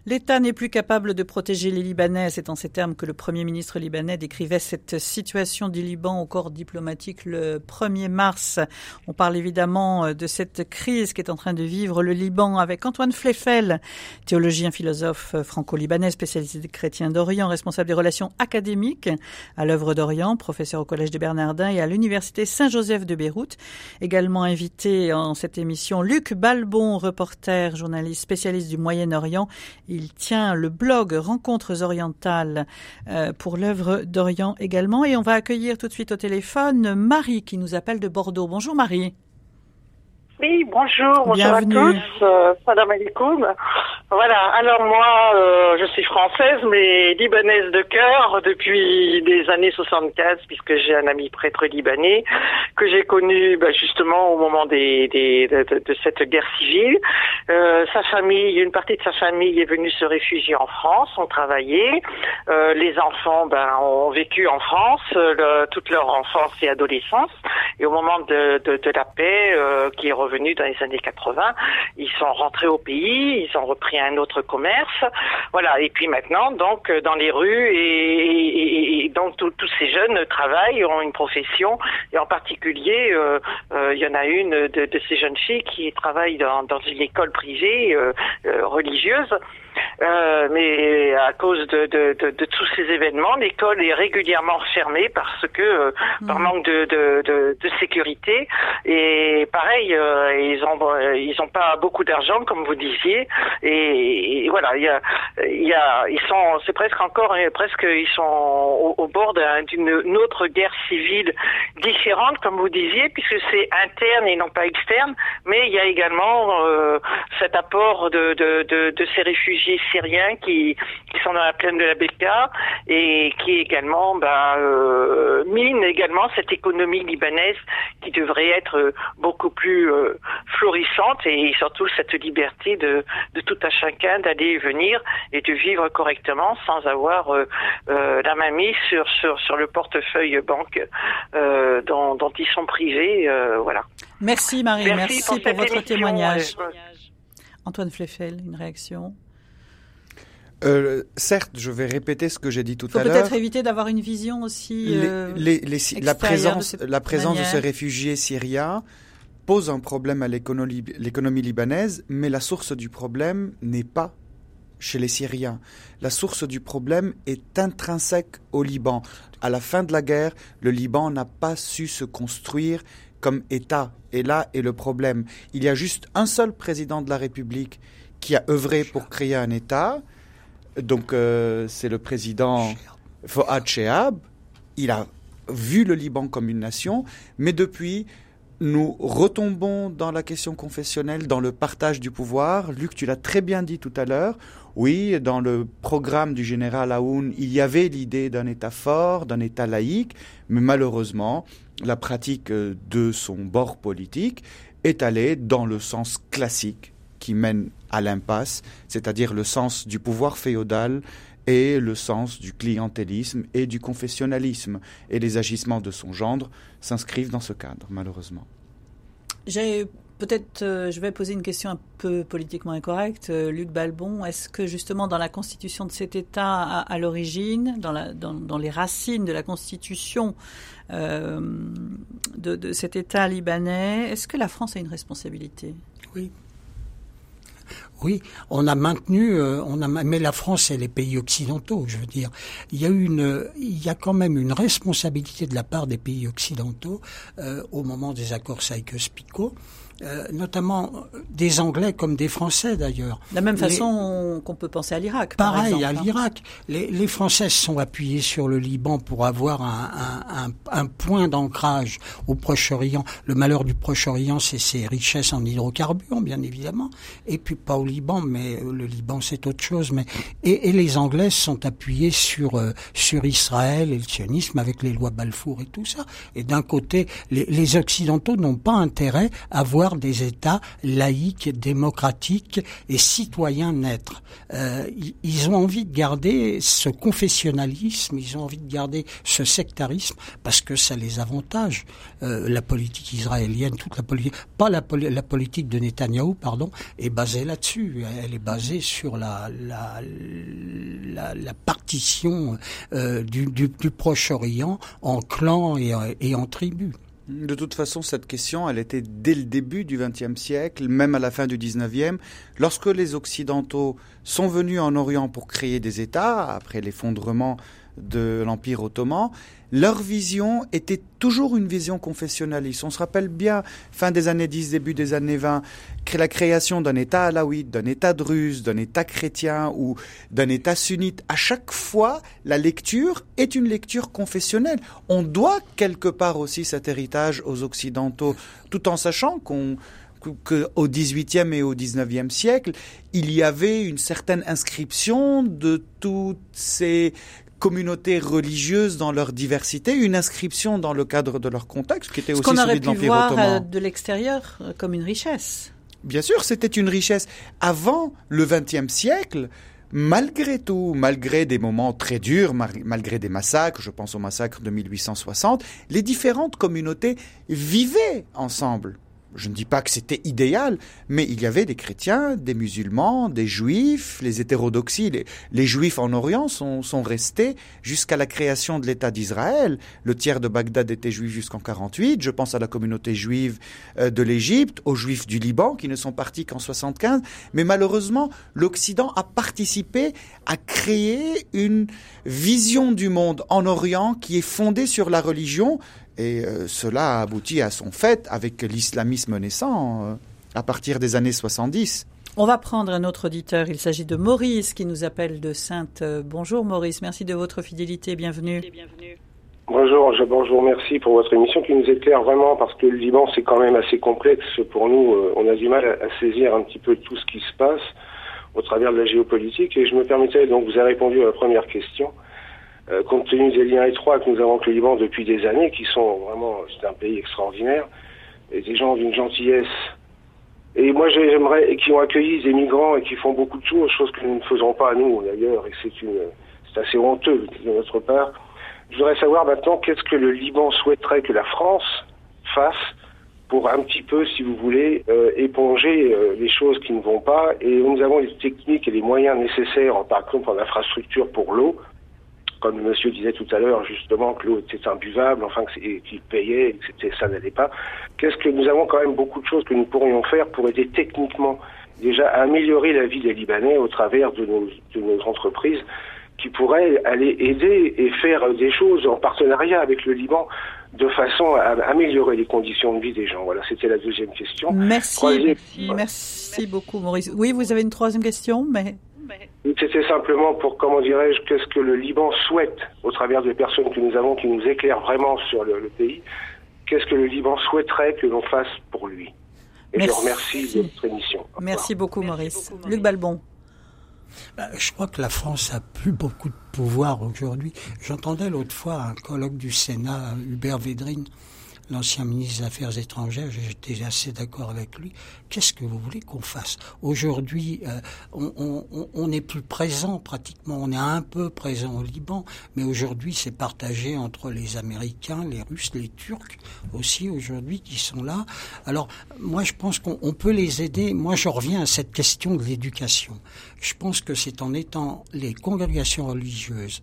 L'État n'est plus capable de protéger les Libanais. C'est en ces termes que le Premier ministre libanais décrivait cette situation du Liban au corps diplomatique le 1er mars. On parle évidemment euh, de cette crise qui est en train de vivre le Liban avec Antoine Fleffel, théologien philosophe franco-libanais, spécialisé des chrétiens d'Orient, responsable des relations académiques à l'œuvre d'Orient, professeur au Collège des Bernardins et à l'Université Saint-Joseph de Beyrouth. Également invité en cette émission Luc Balbon, reporter, journaliste spécialiste du Moyen-Orient il tient le blog Rencontres orientales euh, pour l'œuvre d'Orient également. Et on va accueillir tout de suite au téléphone Marie qui nous appelle de Bordeaux. Bonjour Marie. Oui, bonjour, bonjour à tous. Euh, salam alaikum. Voilà, alors moi, euh, je suis française, mais libanaise de cœur depuis des années 75, puisque j'ai un ami prêtre libanais que j'ai connu bah, justement au moment des, des de, de, cette guerre civile. Euh, sa famille, une partie de sa famille est venue se réfugier en France, ont travaillé. Les enfants ben, ont vécu en France le, toute leur enfance et adolescence. Et au moment de, de, de la paix, qui est revenue dans les années 80, ils sont rentrés au pays, ils ont repris un autre commerce. Voilà. Et puis maintenant, donc, dans les rues, et, donc tous ces jeunes travaillent, ont une profession, et en particulier, euh, euh, il y en a une de, ces jeunes filles qui travaille dans, une école privée euh, euh religieuse. Euh, mais à cause de, de, de, de tous ces événements, l'école est régulièrement fermée parce que euh, par mmh. manque de, sécurité. Et pareil, euh, ils ont ils ont pas beaucoup d'argent comme vous disiez. Et, et voilà, il y a il y a ils sont c'est presque encore presque ils sont au, au bord d'une autre guerre civile différente comme vous disiez puisque c'est interne et non pas externe. Mais il y a également cet apport de ces réfugiés syriens qui, qui sont dans la plaine de la Beka et qui également bah, euh, mine également cette économie libanaise qui devrait être beaucoup plus euh, florissante et surtout cette liberté de, de tout à chacun d'aller et venir et de vivre correctement sans avoir euh, euh la main mise sur, sur, sur le portefeuille banque euh, dont, dont, ils sont privés. Euh, voilà. Merci Marie, merci, merci pour, pour votre témoignage. Antoine Fleffel, une réaction? Euh, certes, je vais répéter ce que j'ai dit tout Faut à l'heure. Peut-être éviter d'avoir une vision aussi. Euh, les, les, les, la présence, de la présence de ces réfugiés syriens pose un problème à l'économie libanaise, mais la source du problème n'est pas chez les Syriens. La source du problème est intrinsèque au Liban. À la fin de la guerre, le Liban n'a pas su se construire comme État. Et là est le problème. Il y a juste un seul président de la République qui a œuvré pour créer un État. Donc euh, c'est le président Fouad Chehab. Il a vu le Liban comme une nation, mais depuis, nous retombons dans la question confessionnelle, dans le partage du pouvoir. Luc, tu l'as très bien dit tout à l'heure. Oui, dans le programme du général Aoun, il y avait l'idée d'un État fort, d'un État laïque, mais malheureusement, la pratique de son bord politique est allée dans le sens classique qui mène à l'impasse, c'est-à-dire le sens du pouvoir féodal et le sens du clientélisme et du confessionnalisme. Et les agissements de son gendre s'inscrivent dans ce cadre, malheureusement. J'ai peut-être, euh, je vais poser une question un peu politiquement incorrecte. Euh, Luc Balbon, est-ce que justement dans la constitution de cet État à, l'origine, dans, dans, les racines de la constitution euh, de, de cet État libanais, est-ce que la France a une responsabilité? Oui, oui, on a maintenu, euh, on a, mais la France et les pays occidentaux, je veux dire, il y a une, il y a quand même une responsabilité de la part des pays occidentaux euh, au moment des accords Sykes-Picot euh, notamment des Anglais comme des Français d'ailleurs. De la même façon qu'on peut penser à l'Irak. Pareil, à hein. l'Irak. Les, les, Français sont appuyés sur le Liban pour avoir un, un, un, point d'ancrage au Proche-Orient. Le malheur du Proche-Orient, c'est ses richesses en hydrocarbures, bien évidemment. Et puis pas au Liban, mais le Liban, c'est autre chose. Mais et, et, les Anglais sont appuyés sur euh, sur Israël et le sionisme avec les lois Balfour et tout ça. Et d'un côté, les, les Occidentaux n'ont pas intérêt à voir des États laïques, démocratiques et citoyens naître. Euh, ils ont envie de garder ce confessionnalisme, ils ont envie de garder ce sectarisme parce que ça les avantage. Euh, la politique israélienne, toute la politique, pas la, politique de Netanyahou, pardon, est basée là-dessus. Elle est basée sur la partition euh, du, Proche-Orient en clans et en tribus. De toute façon, cette question, elle était dès le début du XXe siècle, même à la fin du XIXe, lorsque les Occidentaux sont venus en Orient pour créer des États, après l'effondrement de l'Empire ottoman, leur vision était toujours une vision confessionnaliste. On se rappelle bien, fin des années 10, début des années 20, la création d'un État alaouite, d'un État druze, d'un État chrétien ou d'un État sunnite. À chaque fois, la lecture est une lecture confessionnelle. On doit quelque part aussi cet héritage aux Occidentaux, tout en sachant qu'on qu'au XVIIIe et au XIXe siècle, il y avait une certaine inscription de toutes ces communautés religieuses dans leur diversité, une inscription dans le cadre de leur contexte, qui était aussi celui de l'Empire ottoman. voir euh, de l'extérieur euh, comme une richesse. Bien sûr, c'était une richesse. Avant le XXe siècle, malgré tout, malgré des moments très durs, malgré des massacres, je pense au massacre de 1860, les différentes communautés vivaient ensemble je ne dis pas que c'était idéal, mais il y avait des chrétiens, des musulmans, des juifs, les hétérodoxies. Les, juifs en Orient sont, restés jusqu'à la création de l'État d'Israël. Le tiers de Bagdad était juif jusqu'en 48. Je pense à la communauté juive euh, de l'Égypte, aux juifs du Liban qui ne sont partis qu'en 75. Mais malheureusement, l'Occident a participé à créer une vision du monde en Orient qui est fondée sur la religion, et euh, cela a abouti à son fait avec l'islamisme naissant euh, à partir des années 70. On va prendre un autre auditeur. Il s'agit de Maurice qui nous appelle de Sainte. Euh, bonjour Maurice, merci de votre fidélité. Bienvenue. Bonjour, je, bonjour, merci pour votre émission qui nous éclaire vraiment parce que le Liban c'est quand même assez complexe pour nous. On a du mal à, saisir un petit peu tout ce qui se passe au travers de la géopolitique et je me permettais donc vous avez répondu à la première question. Euh, compte tenu des liens étroits que nous avons avec le Liban depuis des années, qui sont vraiment, c'est un pays extraordinaire, et des gens d'une gentillesse. Et moi, j'aimerais, qui ont accueilli des migrants et qui font beaucoup de choses, choses que nous ne faisons pas nous d'ailleurs, et c'est une, c'est assez honteux de notre part. Je voudrais savoir maintenant qu'est-ce que le Liban souhaiterait que la France fasse pour un petit peu, si vous voulez, euh, éponger euh, les choses qui ne vont pas. Et nous avons les techniques et les moyens nécessaires, par exemple en infrastructure pour l'eau, comme le monsieur disait tout à l'heure, justement, que l'eau était imbuvable, enfin, qu'il payait, que ça n'allait pas. Qu'est-ce que nous avons quand même beaucoup de choses que nous pourrions faire pour aider techniquement, déjà, à améliorer la vie des Libanais au travers de nos, de nos entreprises qui pourraient aller aider et faire des choses en partenariat avec le Liban. de façon à améliorer les conditions de vie des gens Voilà, c'était la deuxième question. Merci, merci, beaucoup Maurice. Oui, vous avez une troisième question, mais... C'était simplement pour, comment dirais-je, qu'est-ce que le Liban souhaite au travers des personnes que nous avons qui nous éclairent vraiment sur le, pays, qu'est-ce que le Liban souhaiterait que l'on fasse pour lui? Et je remercie de votre émission. Merci beaucoup Maurice. Luc Balbon. Bah, je crois que la France a plus beaucoup de pouvoir aujourd'hui. J'entendais l'autre fois un colloque du Sénat, Hubert Védrine, l'ancien ministre des Affaires étrangères, j'étais assez d'accord avec lui. Qu'est-ce que vous voulez qu'on fasse? Aujourd'hui, euh, on n'est plus présent pratiquement, on est un peu présent au Liban, mais aujourd'hui c'est partagé entre les Américains, les Russes, les Turcs aussi aujourd'hui qui sont là. Alors moi je pense qu'on peut les aider. Moi je reviens à cette question de l'éducation. Je pense que c'est en étant les congrégations religieuses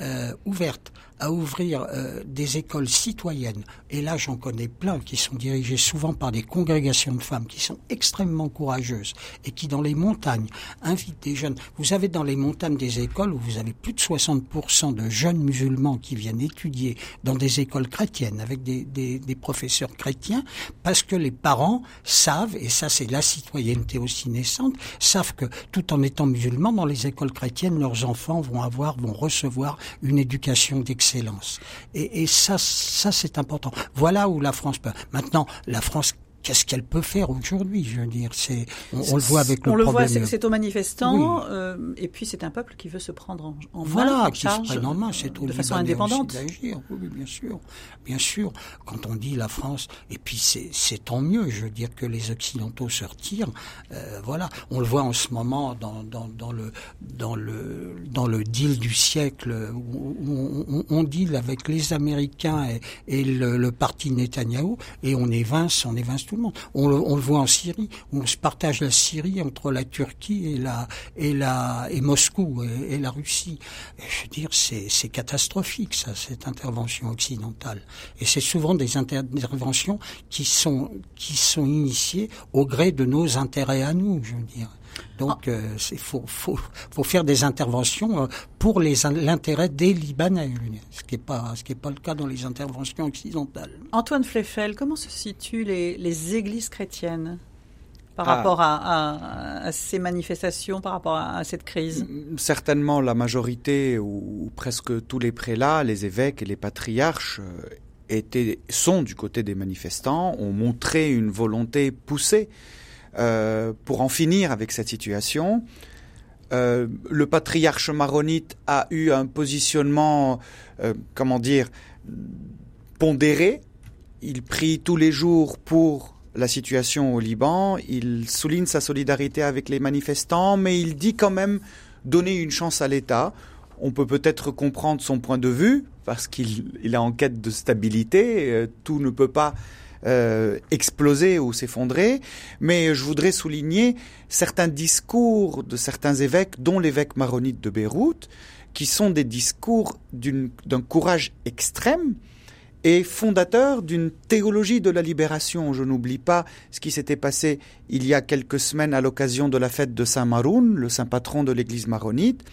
euh, ouvertes à ouvrir euh, des écoles citoyennes, et là j'en connais plein qui sont dirigées souvent par des congrégations de femmes qui sont extrêmement courageuses et qui dans les montagnes invitent des jeunes. Vous avez dans les montagnes des écoles où vous avez plus de 60% de jeunes musulmans qui viennent étudier dans des écoles chrétiennes avec des, des, des professeurs chrétiens parce que les parents savent, et ça c'est la citoyenneté aussi naissante, savent que tout en étant musulmans dans les écoles chrétiennes, leurs enfants vont avoir, vont recevoir une éducation d'excellence excellence. Et, et ça, ça c'est important. Voilà où la France peut. Maintenant, la France qu'est-ce qu'elle peut faire aujourd'hui Je veux dire, c'est on, le voit avec le on le voit, c'est aux manifestants, euh, et puis c'est un peuple qui veut se prendre en, en voilà, main, qui se prenne en main, c'est de façon indépendante. Oui, bien sûr, bien sûr. Quand on dit la France, et puis c'est tant mieux. Je veux dire que les occidentaux se retirent. Euh, voilà, on le voit en ce moment dans, dans, dans le dans le dans le deal du siècle où, on, on, deal avec les Américains et, et le, le, parti Netanyahou et on évince, on évince tout on le, voit en Syrie, on se partage la Syrie entre la Turquie et la et la et Moscou et, la Russie. je veux dire, c'est catastrophique ça, cette intervention occidentale. Et c'est souvent des interventions qui sont qui sont initiées au gré de nos intérêts à nous, je veux dire. Donc, euh, il faut, faut, faut, faire des interventions euh, pour l'intérêt des Libanais, ce qui n'est pas, le cas dans les interventions occidentales. Antoine Fleffel, comment se situent les, les églises chrétiennes par ah. rapport à, à, ces manifestations, par rapport à, cette crise? Certainement, la majorité ou, presque tous les prélats, les évêques et les patriarches euh, étaient, sont du côté des manifestants, ont montré une volonté poussée euh, pour en finir avec cette situation. Euh, le patriarche maronite a eu un positionnement, euh, comment dire, pondéré. Il prie tous les jours pour la situation au Liban. Il souligne sa solidarité avec les manifestants, mais il dit quand même donner une chance à l'État. On peut peut-être comprendre son point de vue parce qu'il est en quête de stabilité. Tout ne peut pas euh, exploser ou s'effondrer, mais je voudrais souligner certains discours de certains évêques, dont l'évêque maronite de Beyrouth, qui sont des discours d'un courage extrême et fondateurs d'une théologie de la libération. Je n'oublie pas ce qui s'était passé il y a quelques semaines à l'occasion de la fête de Saint Maroun, le saint patron de l'église maronite.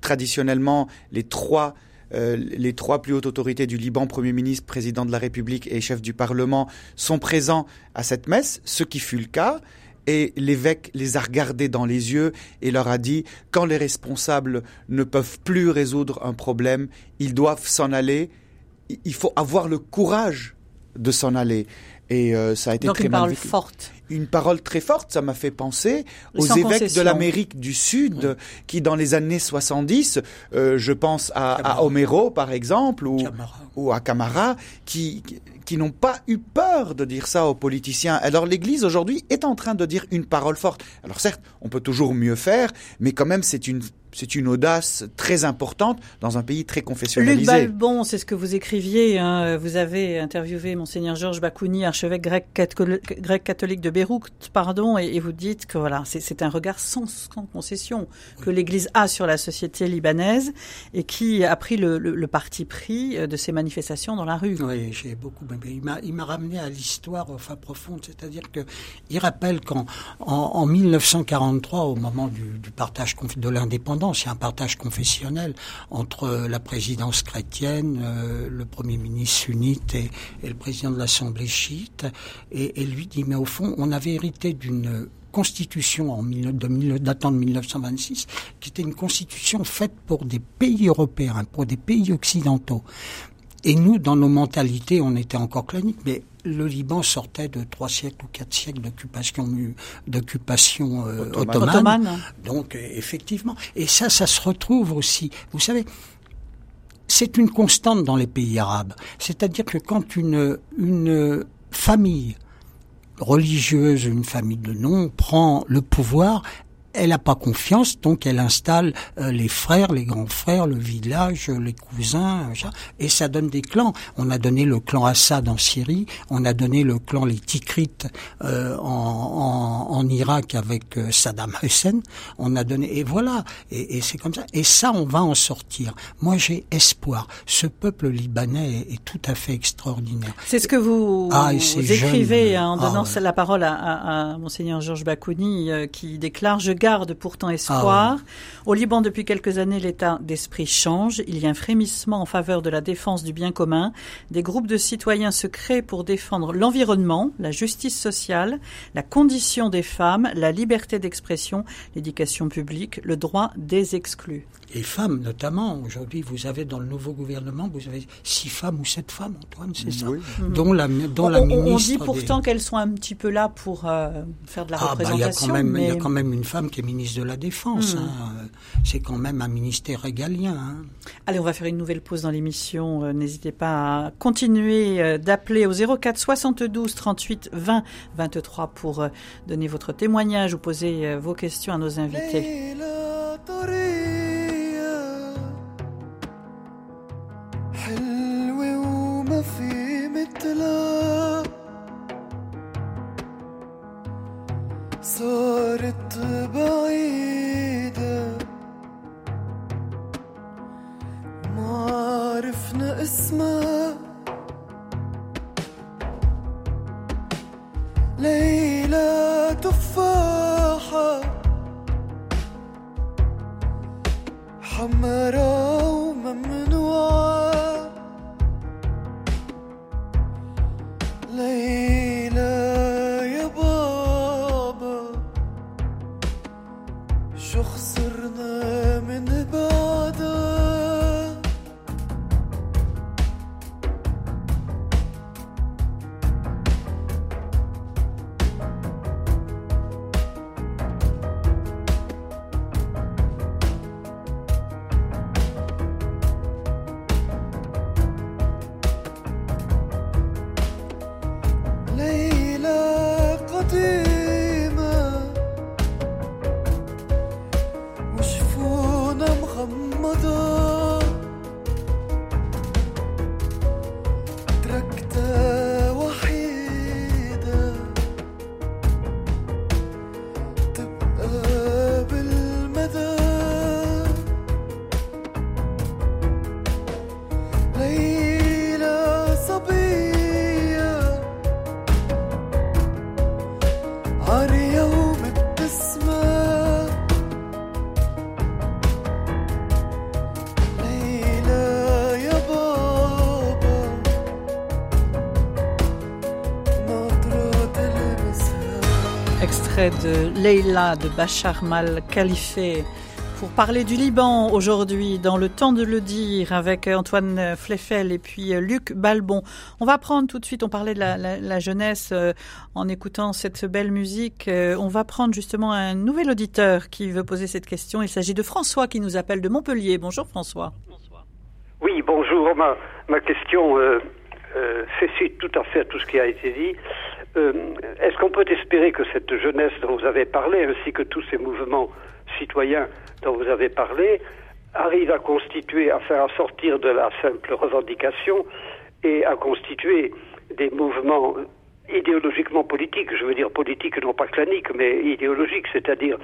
Traditionnellement, les trois euh, les trois plus hautes autorités du Liban, Premier ministre, Président de la République et chef du Parlement, sont présents à cette messe, ce qui fut le cas. Et l'évêque les a regardés dans les yeux et leur a dit, quand les responsables ne peuvent plus résoudre un problème, ils doivent s'en aller. Il faut avoir le courage de s'en aller. Et euh, ça a été Donc très une parole forte une parole très forte. Ça m'a fait penser aux évêques de l'Amérique du Sud qui, dans les années 70, euh, je pense à, à, Homero par exemple, ou, ou à Camara, qui, qui n'ont pas eu peur de dire ça aux politiciens. Alors l'Église aujourd'hui est en train de dire une parole forte. Alors certes, on peut toujours mieux faire, mais quand même c'est une c'est une audace très importante dans un pays très confessionnalisé. Luc Balbon, c'est ce que vous écriviez. Hein. Vous avez interviewé monseigneur Georges Bakouni, archevêque grec, catholique de Beyrouth, pardon, et, vous dites que voilà, c'est un regard sans, concession que l'Église a sur la société libanaise et qui a pris le, parti pris de ces manifestations dans la rue. Oui, j'ai beaucoup. Il m'a ramené à l'histoire enfin profonde, c'est-à-dire que il rappelle qu'en en, 1943, au moment du, du partage de l'indépendance y a un partage confessionnel entre la présidence chrétienne, euh, le premier ministre sunnite et, le président de l'Assemblée chiite. Et, lui dit, mais au fond, on avait hérité d'une constitution en datant de 1926, qui était une constitution faite pour des pays européens, pour des pays occidentaux. Et nous, dans nos mentalités, on était encore claniques, mais le Liban sortait de trois siècles ou quatre siècles d'occupation d'occupation euh, ottomane. Donc effectivement, et ça, ça se retrouve aussi. Vous savez, c'est une constante dans les pays arabes. C'est-à-dire que quand une une famille religieuse, une famille de nom prend le pouvoir, elle n'a pas confiance, donc elle installe euh, les frères, les grands frères, le village, les cousins, et ça donne des clans. On a donné le clan Assad en Syrie, on a donné le clan les Tikrites euh, en, en, Irak avec euh, Saddam Hussein, on a donné, et voilà, et, et c'est comme ça. Et ça, on va en sortir. Moi, j'ai espoir. Ce peuple libanais est, tout à fait extraordinaire. C'est ce que vous, ah, écrivez en ah, donnant la parole à, à, à monseigneur Georges Bakouni, qui déclare je garde pourtant espoir. Ah Au Liban, depuis quelques années, l'état d'esprit change. Il y a un frémissement en faveur de la défense du bien commun. Des groupes de citoyens se créent pour défendre l'environnement, la justice sociale, la condition des femmes, la liberté d'expression, l'éducation publique, le droit des exclus et femmes notamment. Aujourd'hui, vous avez dans le nouveau gouvernement, vous avez six femmes ou sept femmes, Antoine, c'est ça, dont la, dont on, la ministre. On dit pourtant qu'elles sont un petit peu là pour euh, faire de la ah, représentation. Bah, il, y a quand même, il y a quand même une femme qui est ministre de la Défense. Hmm. Hein. C'est quand même un ministère régalien. Hein. Allez, on va faire une nouvelle pause dans l'émission. Euh, n'hésitez pas à continuer euh, d'appeler au 04 72 38 20 23 pour donner votre témoignage ou poser vos questions à nos invités. صارت بعيدة. ما عرفنا اسمها. ليلى تفاحة. حمرا do de Leila de Bachar Mal-Khalife pour parler du Liban aujourd'hui dans le temps de le dire avec Antoine Fleffel et puis Luc Balbon. On va prendre tout de suite, on parlait de la, jeunesse euh, en écoutant cette belle musique. Euh, on va prendre justement un nouvel auditeur qui veut poser cette question. Il s'agit de François qui nous appelle de Montpellier. Bonjour François. Oui, bonjour. Ma, ma question euh, suite tout à fait à tout ce qui a été dit. Euh, est-ce qu'on peut espérer que cette jeunesse dont vous avez parlé, ainsi que tous ces mouvements citoyens dont vous avez parlé, arrivent à constituer, à faire sortir de la simple revendication et à constituer des mouvements idéologiquement politiques, je veux dire politiques non pas claniques, mais idéologiques, c'est-à-dire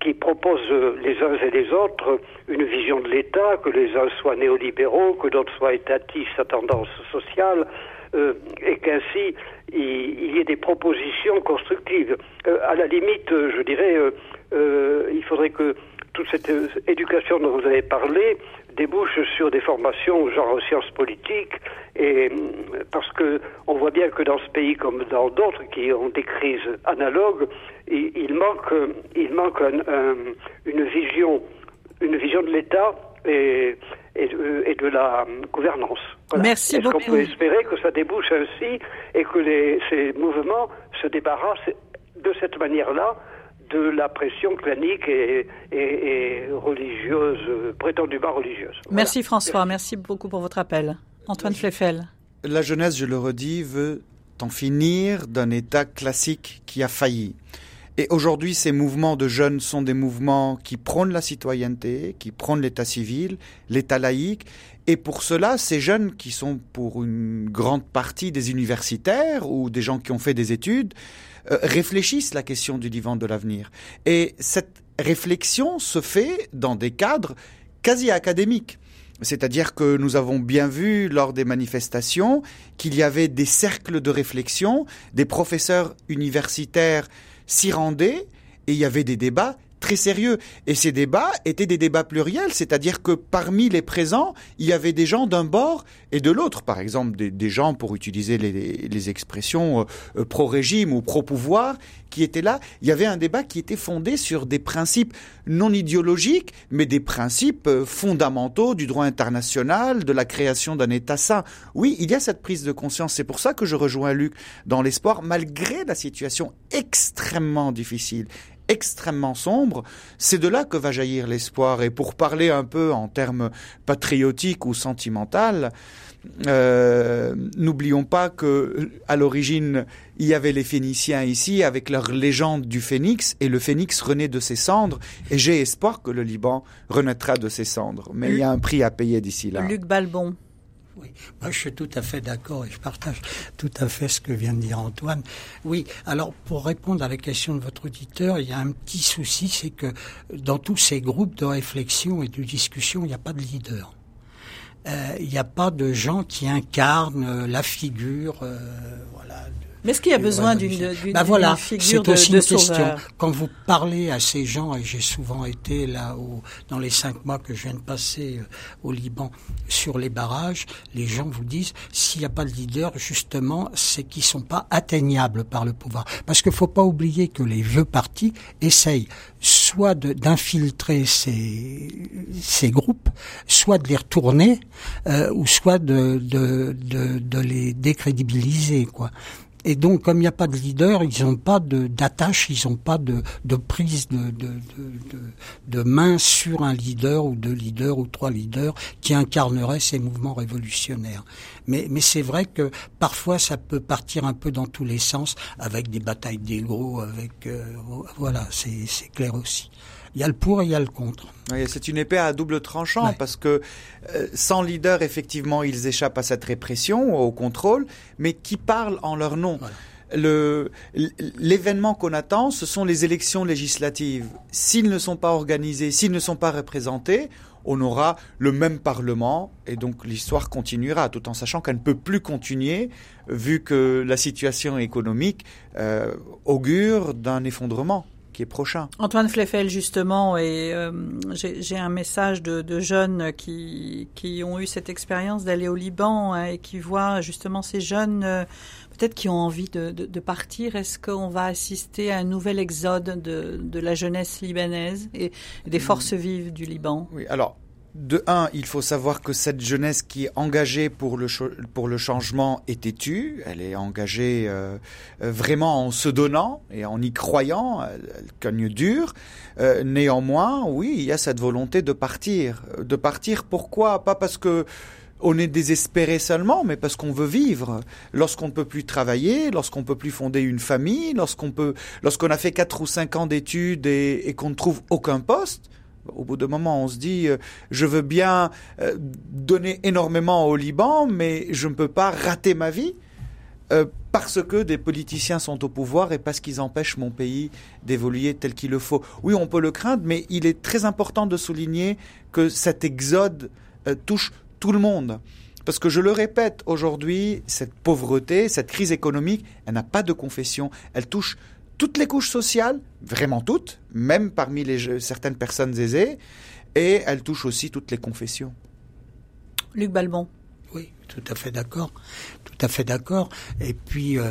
qui proposent les uns et les autres une vision de l'État, que les uns soient néolibéraux, que d'autres soient étatistes à tendance sociale, euh, et qu'ainsi il, y ait des propositions constructives. Euh, à la limite, je dirais, euh, il faudrait que toute cette éducation dont vous avez parlé débouche sur des formations genre sciences politiques et parce que on voit bien que dans ce pays comme dans d'autres qui ont des crises analogues, il, manque il manque une vision une vision de l'État et, et, de, la gouvernance. Merci beaucoup. Est-ce qu'on peut espérer que ça débouche ainsi et que les, ces mouvements se débarrassent de cette manière-là de la pression clanique et, religieuse, prétendument religieuse. Merci François, merci. beaucoup pour votre appel. Antoine Fleffel. La jeunesse, je le redis, veut en finir d'un État classique qui a failli. Et aujourd'hui, ces mouvements de jeunes sont des mouvements qui prônent la citoyenneté, qui prônent l'état civil, l'état laïque. Et pour cela, ces jeunes qui sont pour une grande partie des universitaires ou des gens qui ont fait des études, euh, réfléchissent la question du divan de l'avenir. Et cette réflexion se fait dans des cadres quasi académiques. C'est-à-dire que nous avons bien vu lors des manifestations qu'il y avait des cercles de réflexion, des professeurs universitaires s'y rendaient et il y avait des débats très sérieux. Et ces débats étaient des débats pluriels, c'est-à-dire que parmi les présents, il y avait des gens d'un bord et de l'autre. Par exemple, des, gens, pour utiliser les, expressions euh, pro-régime ou pro-pouvoir, qui étaient là. Il y avait un débat qui était fondé sur des principes non idéologiques, mais des principes euh, fondamentaux du droit international, de la création d'un État sain. Oui, il y a cette prise de conscience. C'est pour ça que je rejoins Luc dans l'espoir, malgré la situation extrêmement difficile extrêmement sombre, c'est de là que va jaillir l'espoir. Et pour parler un peu en termes patriotiques ou sentimentaux, euh, n'oublions pas que à l'origine il y avait les Phéniciens ici avec leur légende du phénix et le phénix renaît de ses cendres et j'ai espoir que le Liban renaîtra de ses cendres mais il y a un prix à payer d'ici là. Luc Balbon. Oui, moi je suis tout à fait d'accord et je partage tout à fait ce que vient de dire Antoine. Oui, alors pour répondre à la question de votre auditeur, il y a un petit souci, c'est que dans tous ces groupes de réflexion et de discussion, il n'y a pas de leader. Euh, il n'y a pas de gens qui incarnent la figure, euh, voilà, mais est-ce qu'il y a besoin d'une bah voilà, figure de, aussi une question. Quand vous parlez à ces gens, et j'ai souvent été là au, dans les cinq mois que je viens de passer euh, au Liban sur les barrages, les gens vous disent s'il n'y a pas de leader, justement, c'est qu'ils sont pas atteignables par le pouvoir. Parce qu'il faut pas oublier que les vieux partis essayent soit d'infiltrer ces, ces groupes, soit de les retourner, euh, ou soit de, de, de, de les décrédibiliser, quoi. Et donc, comme il n'y a pas de leader, ils n'ont pas d'attache, ils n'ont pas de, de prise de, de, de, main sur un leader ou deux leaders ou trois leaders qui incarneraient ces mouvements révolutionnaires. Mais, mais c'est vrai que parfois ça peut partir un peu dans tous les sens avec des batailles d'ego, avec euh, voilà, c'est clair aussi il y a le pour et il y a le contre. Oui, c'est une épée à double tranchant parce que euh, sans leader, effectivement, ils échappent à cette répression, au contrôle, mais qui parlent en leur nom le l'événement qu'on attend, ce sont les élections législatives. S'ils ne sont pas organisés, s'ils ne sont pas représentés, on aura le même Parlement et donc l'histoire continuera, tout en sachant qu'elle ne peut plus continuer vu que la situation économique euh, augure d'un effondrement prochain. Antoine Fleffel, justement, et euh, j'ai un message de, jeunes qui, qui, ont eu cette expérience d'aller au Liban hein, et qui voient justement ces jeunes, euh, peut-être qui ont envie de, de, partir. Est-ce qu'on va assister à un nouvel exode de, de la jeunesse libanaise et des hmm. forces vives du Liban? Oui, alors de un, il faut savoir que cette jeunesse qui est engagée pour le, pour le changement est têtue. Elle est engagée euh, euh, vraiment en se donnant et en y croyant. Elle, cogne dur. Euh, néanmoins, oui, il y a cette volonté de partir. De partir, pourquoi? Pas parce que on est désespéré seulement, mais parce qu'on veut vivre. Lorsqu'on ne peut plus travailler, lorsqu'on ne peut plus fonder une famille, lorsqu'on peut, lorsqu'on a fait quatre ou cinq ans d'études et, et qu'on ne trouve aucun poste, au bout d'un moment, on se dit, euh, je veux bien euh, donner énormément au Liban, mais je ne peux pas rater ma vie euh, parce que des politiciens sont au pouvoir et parce qu'ils empêchent mon pays d'évoluer tel qu'il le faut. Oui, on peut le craindre, mais il est très important de souligner que cet exode touche tout le monde. Parce que je le répète, aujourd'hui, cette pauvreté, cette crise économique, elle n'a pas de confession, elle touche toutes les couches sociales, vraiment toutes, même parmi les, certaines personnes aisées, et elle touche aussi toutes les confessions. Luc Balbon. Oui, tout à fait d'accord, tout à fait d'accord. Et puis, euh,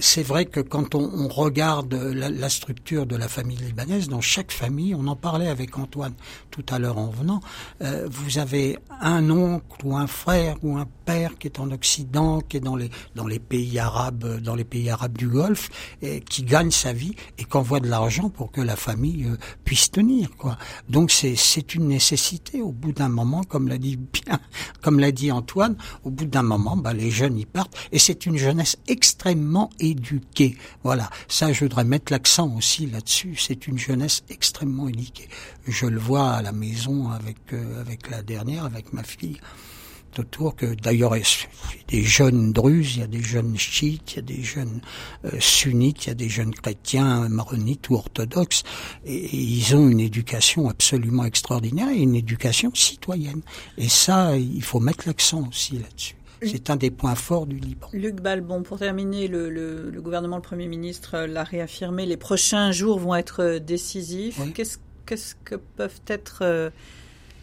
c'est vrai que quand on, regarde la, structure de la famille libanaise, dans chaque famille, on en parlait avec Antoine tout à l'heure en venant, euh, vous avez un oncle ou un frère ou un père qui est en Occident, qui est dans les dans les pays arabes, dans les pays arabes du Golfe, et qui gagne sa vie et qui envoie de l'argent pour que la famille euh, puisse tenir. Quoi. Donc c'est c'est une nécessité. Au bout d'un moment, comme l'a dit bien, comme l'a dit Antoine, au bout d'un moment, bah, les jeunes y partent et c'est une jeunesse extrêmement éduquée. Voilà, ça je voudrais mettre l'accent aussi là-dessus. C'est une jeunesse extrêmement éduquée. Je le vois à la maison avec euh, avec la dernière, avec ma fille autour que d'ailleurs il y a des jeunes druzes, il y a des jeunes chiites, il y a des jeunes euh, sunnites, il y a des jeunes chrétiens maronites ou orthodoxes et, ils ont une éducation absolument extraordinaire et une éducation citoyenne. Et ça, il faut mettre l'accent aussi là-dessus. C'est un des points forts du Liban. Luc Balbon, pour terminer, le, gouvernement, le Premier ministre l'a réaffirmé, les prochains jours vont être décisifs. Qu'est-ce, que peuvent être euh,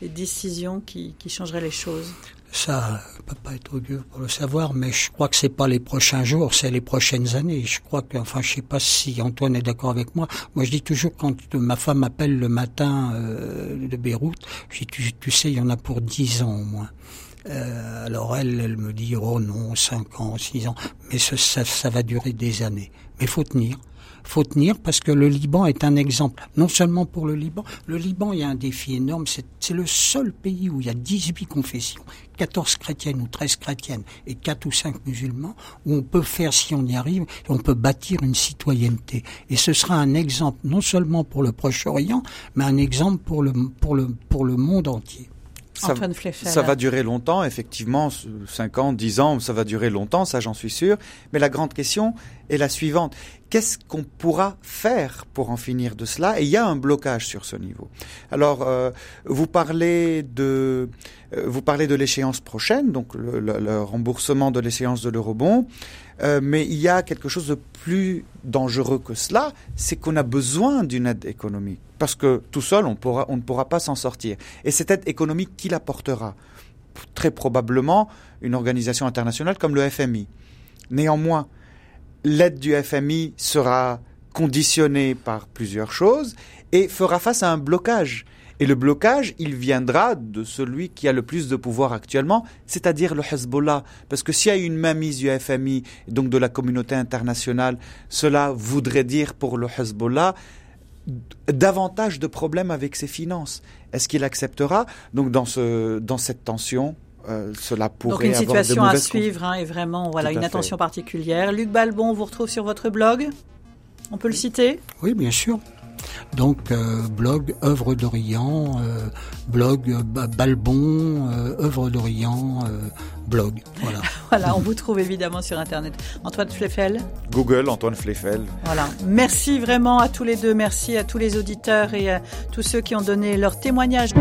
les décisions qui, changeraient les choses? Ça ne peut pas être dur pour le savoir, mais je crois que c'est pas les prochains jours, c'est les prochaines années. Je crois que, enfin, je sais pas si Antoine est d'accord avec moi. Moi, je dis toujours quand ma femme m'appelle le matin euh, de Beyrouth, je dis, tu, tu sais, il y en a pour dix ans au moins. Euh, alors elle, elle me dit, oh non, 5 ans, 6 ans, mais ça, ça, va durer des années. Mais faut tenir. Faut tenir parce que le Liban est un exemple. Non seulement pour le Liban, le Liban, il y a un défi énorme. C'est le seul pays où il y a 18 confessions, 14 chrétiennes ou 13 chrétiennes et 4 ou 5 musulmans, où on peut faire, si on y arrive, on peut bâtir une citoyenneté. Et ce sera un exemple non seulement pour le Proche-Orient, mais un exemple pour le, pour le, pour le monde entier ça, ça va durer longtemps, effectivement, 5 ans, 10 ans, ça va durer longtemps, ça j'en suis sûr. Mais la grande question est la suivante. Qu'est-ce qu'on pourra faire pour en finir de cela? Et il y a un blocage sur ce niveau. Alors, euh, vous parlez de, euh, vous parlez de l'échéance prochaine, donc le, remboursement de l'échéance de l'eurobond. Euh, mais il y a quelque chose de plus dangereux que cela, c'est qu'on a besoin d'une aide économique. Parce que tout seul, on ne pourra pas s'en sortir. Et cette aide économique, qui l'apportera Très probablement une organisation internationale comme le FMI. Néanmoins, l'aide du FMI sera conditionnée par plusieurs choses et fera face à un blocage. Et le blocage, il viendra de celui qui a le plus de pouvoir actuellement, c'est-à-dire le Hezbollah. Parce que s'il y a une mainmise du FMI, donc de la communauté internationale, cela voudrait dire pour le Hezbollah davantage de problèmes avec ses finances. Est-ce qu'il acceptera? Donc dans, ce, dans cette tension, euh, cela pourrait Donc une situation à suivre hein, et vraiment voilà une attention particulière. Luc Balbon, on vous retrouve sur votre blog. On peut le citer? Oui, bien sûr. Donc euh, blog œuvre d'Orient, euh, blog euh, Balbon, œuvre d'Orient, blog. Voilà. voilà, on vous trouve évidemment sur internet. Antoine Fleffel? Google Antoine Fleffel. Voilà. Merci vraiment à tous les deux. Merci à tous les auditeurs et à tous ceux qui ont donné leur témoignage.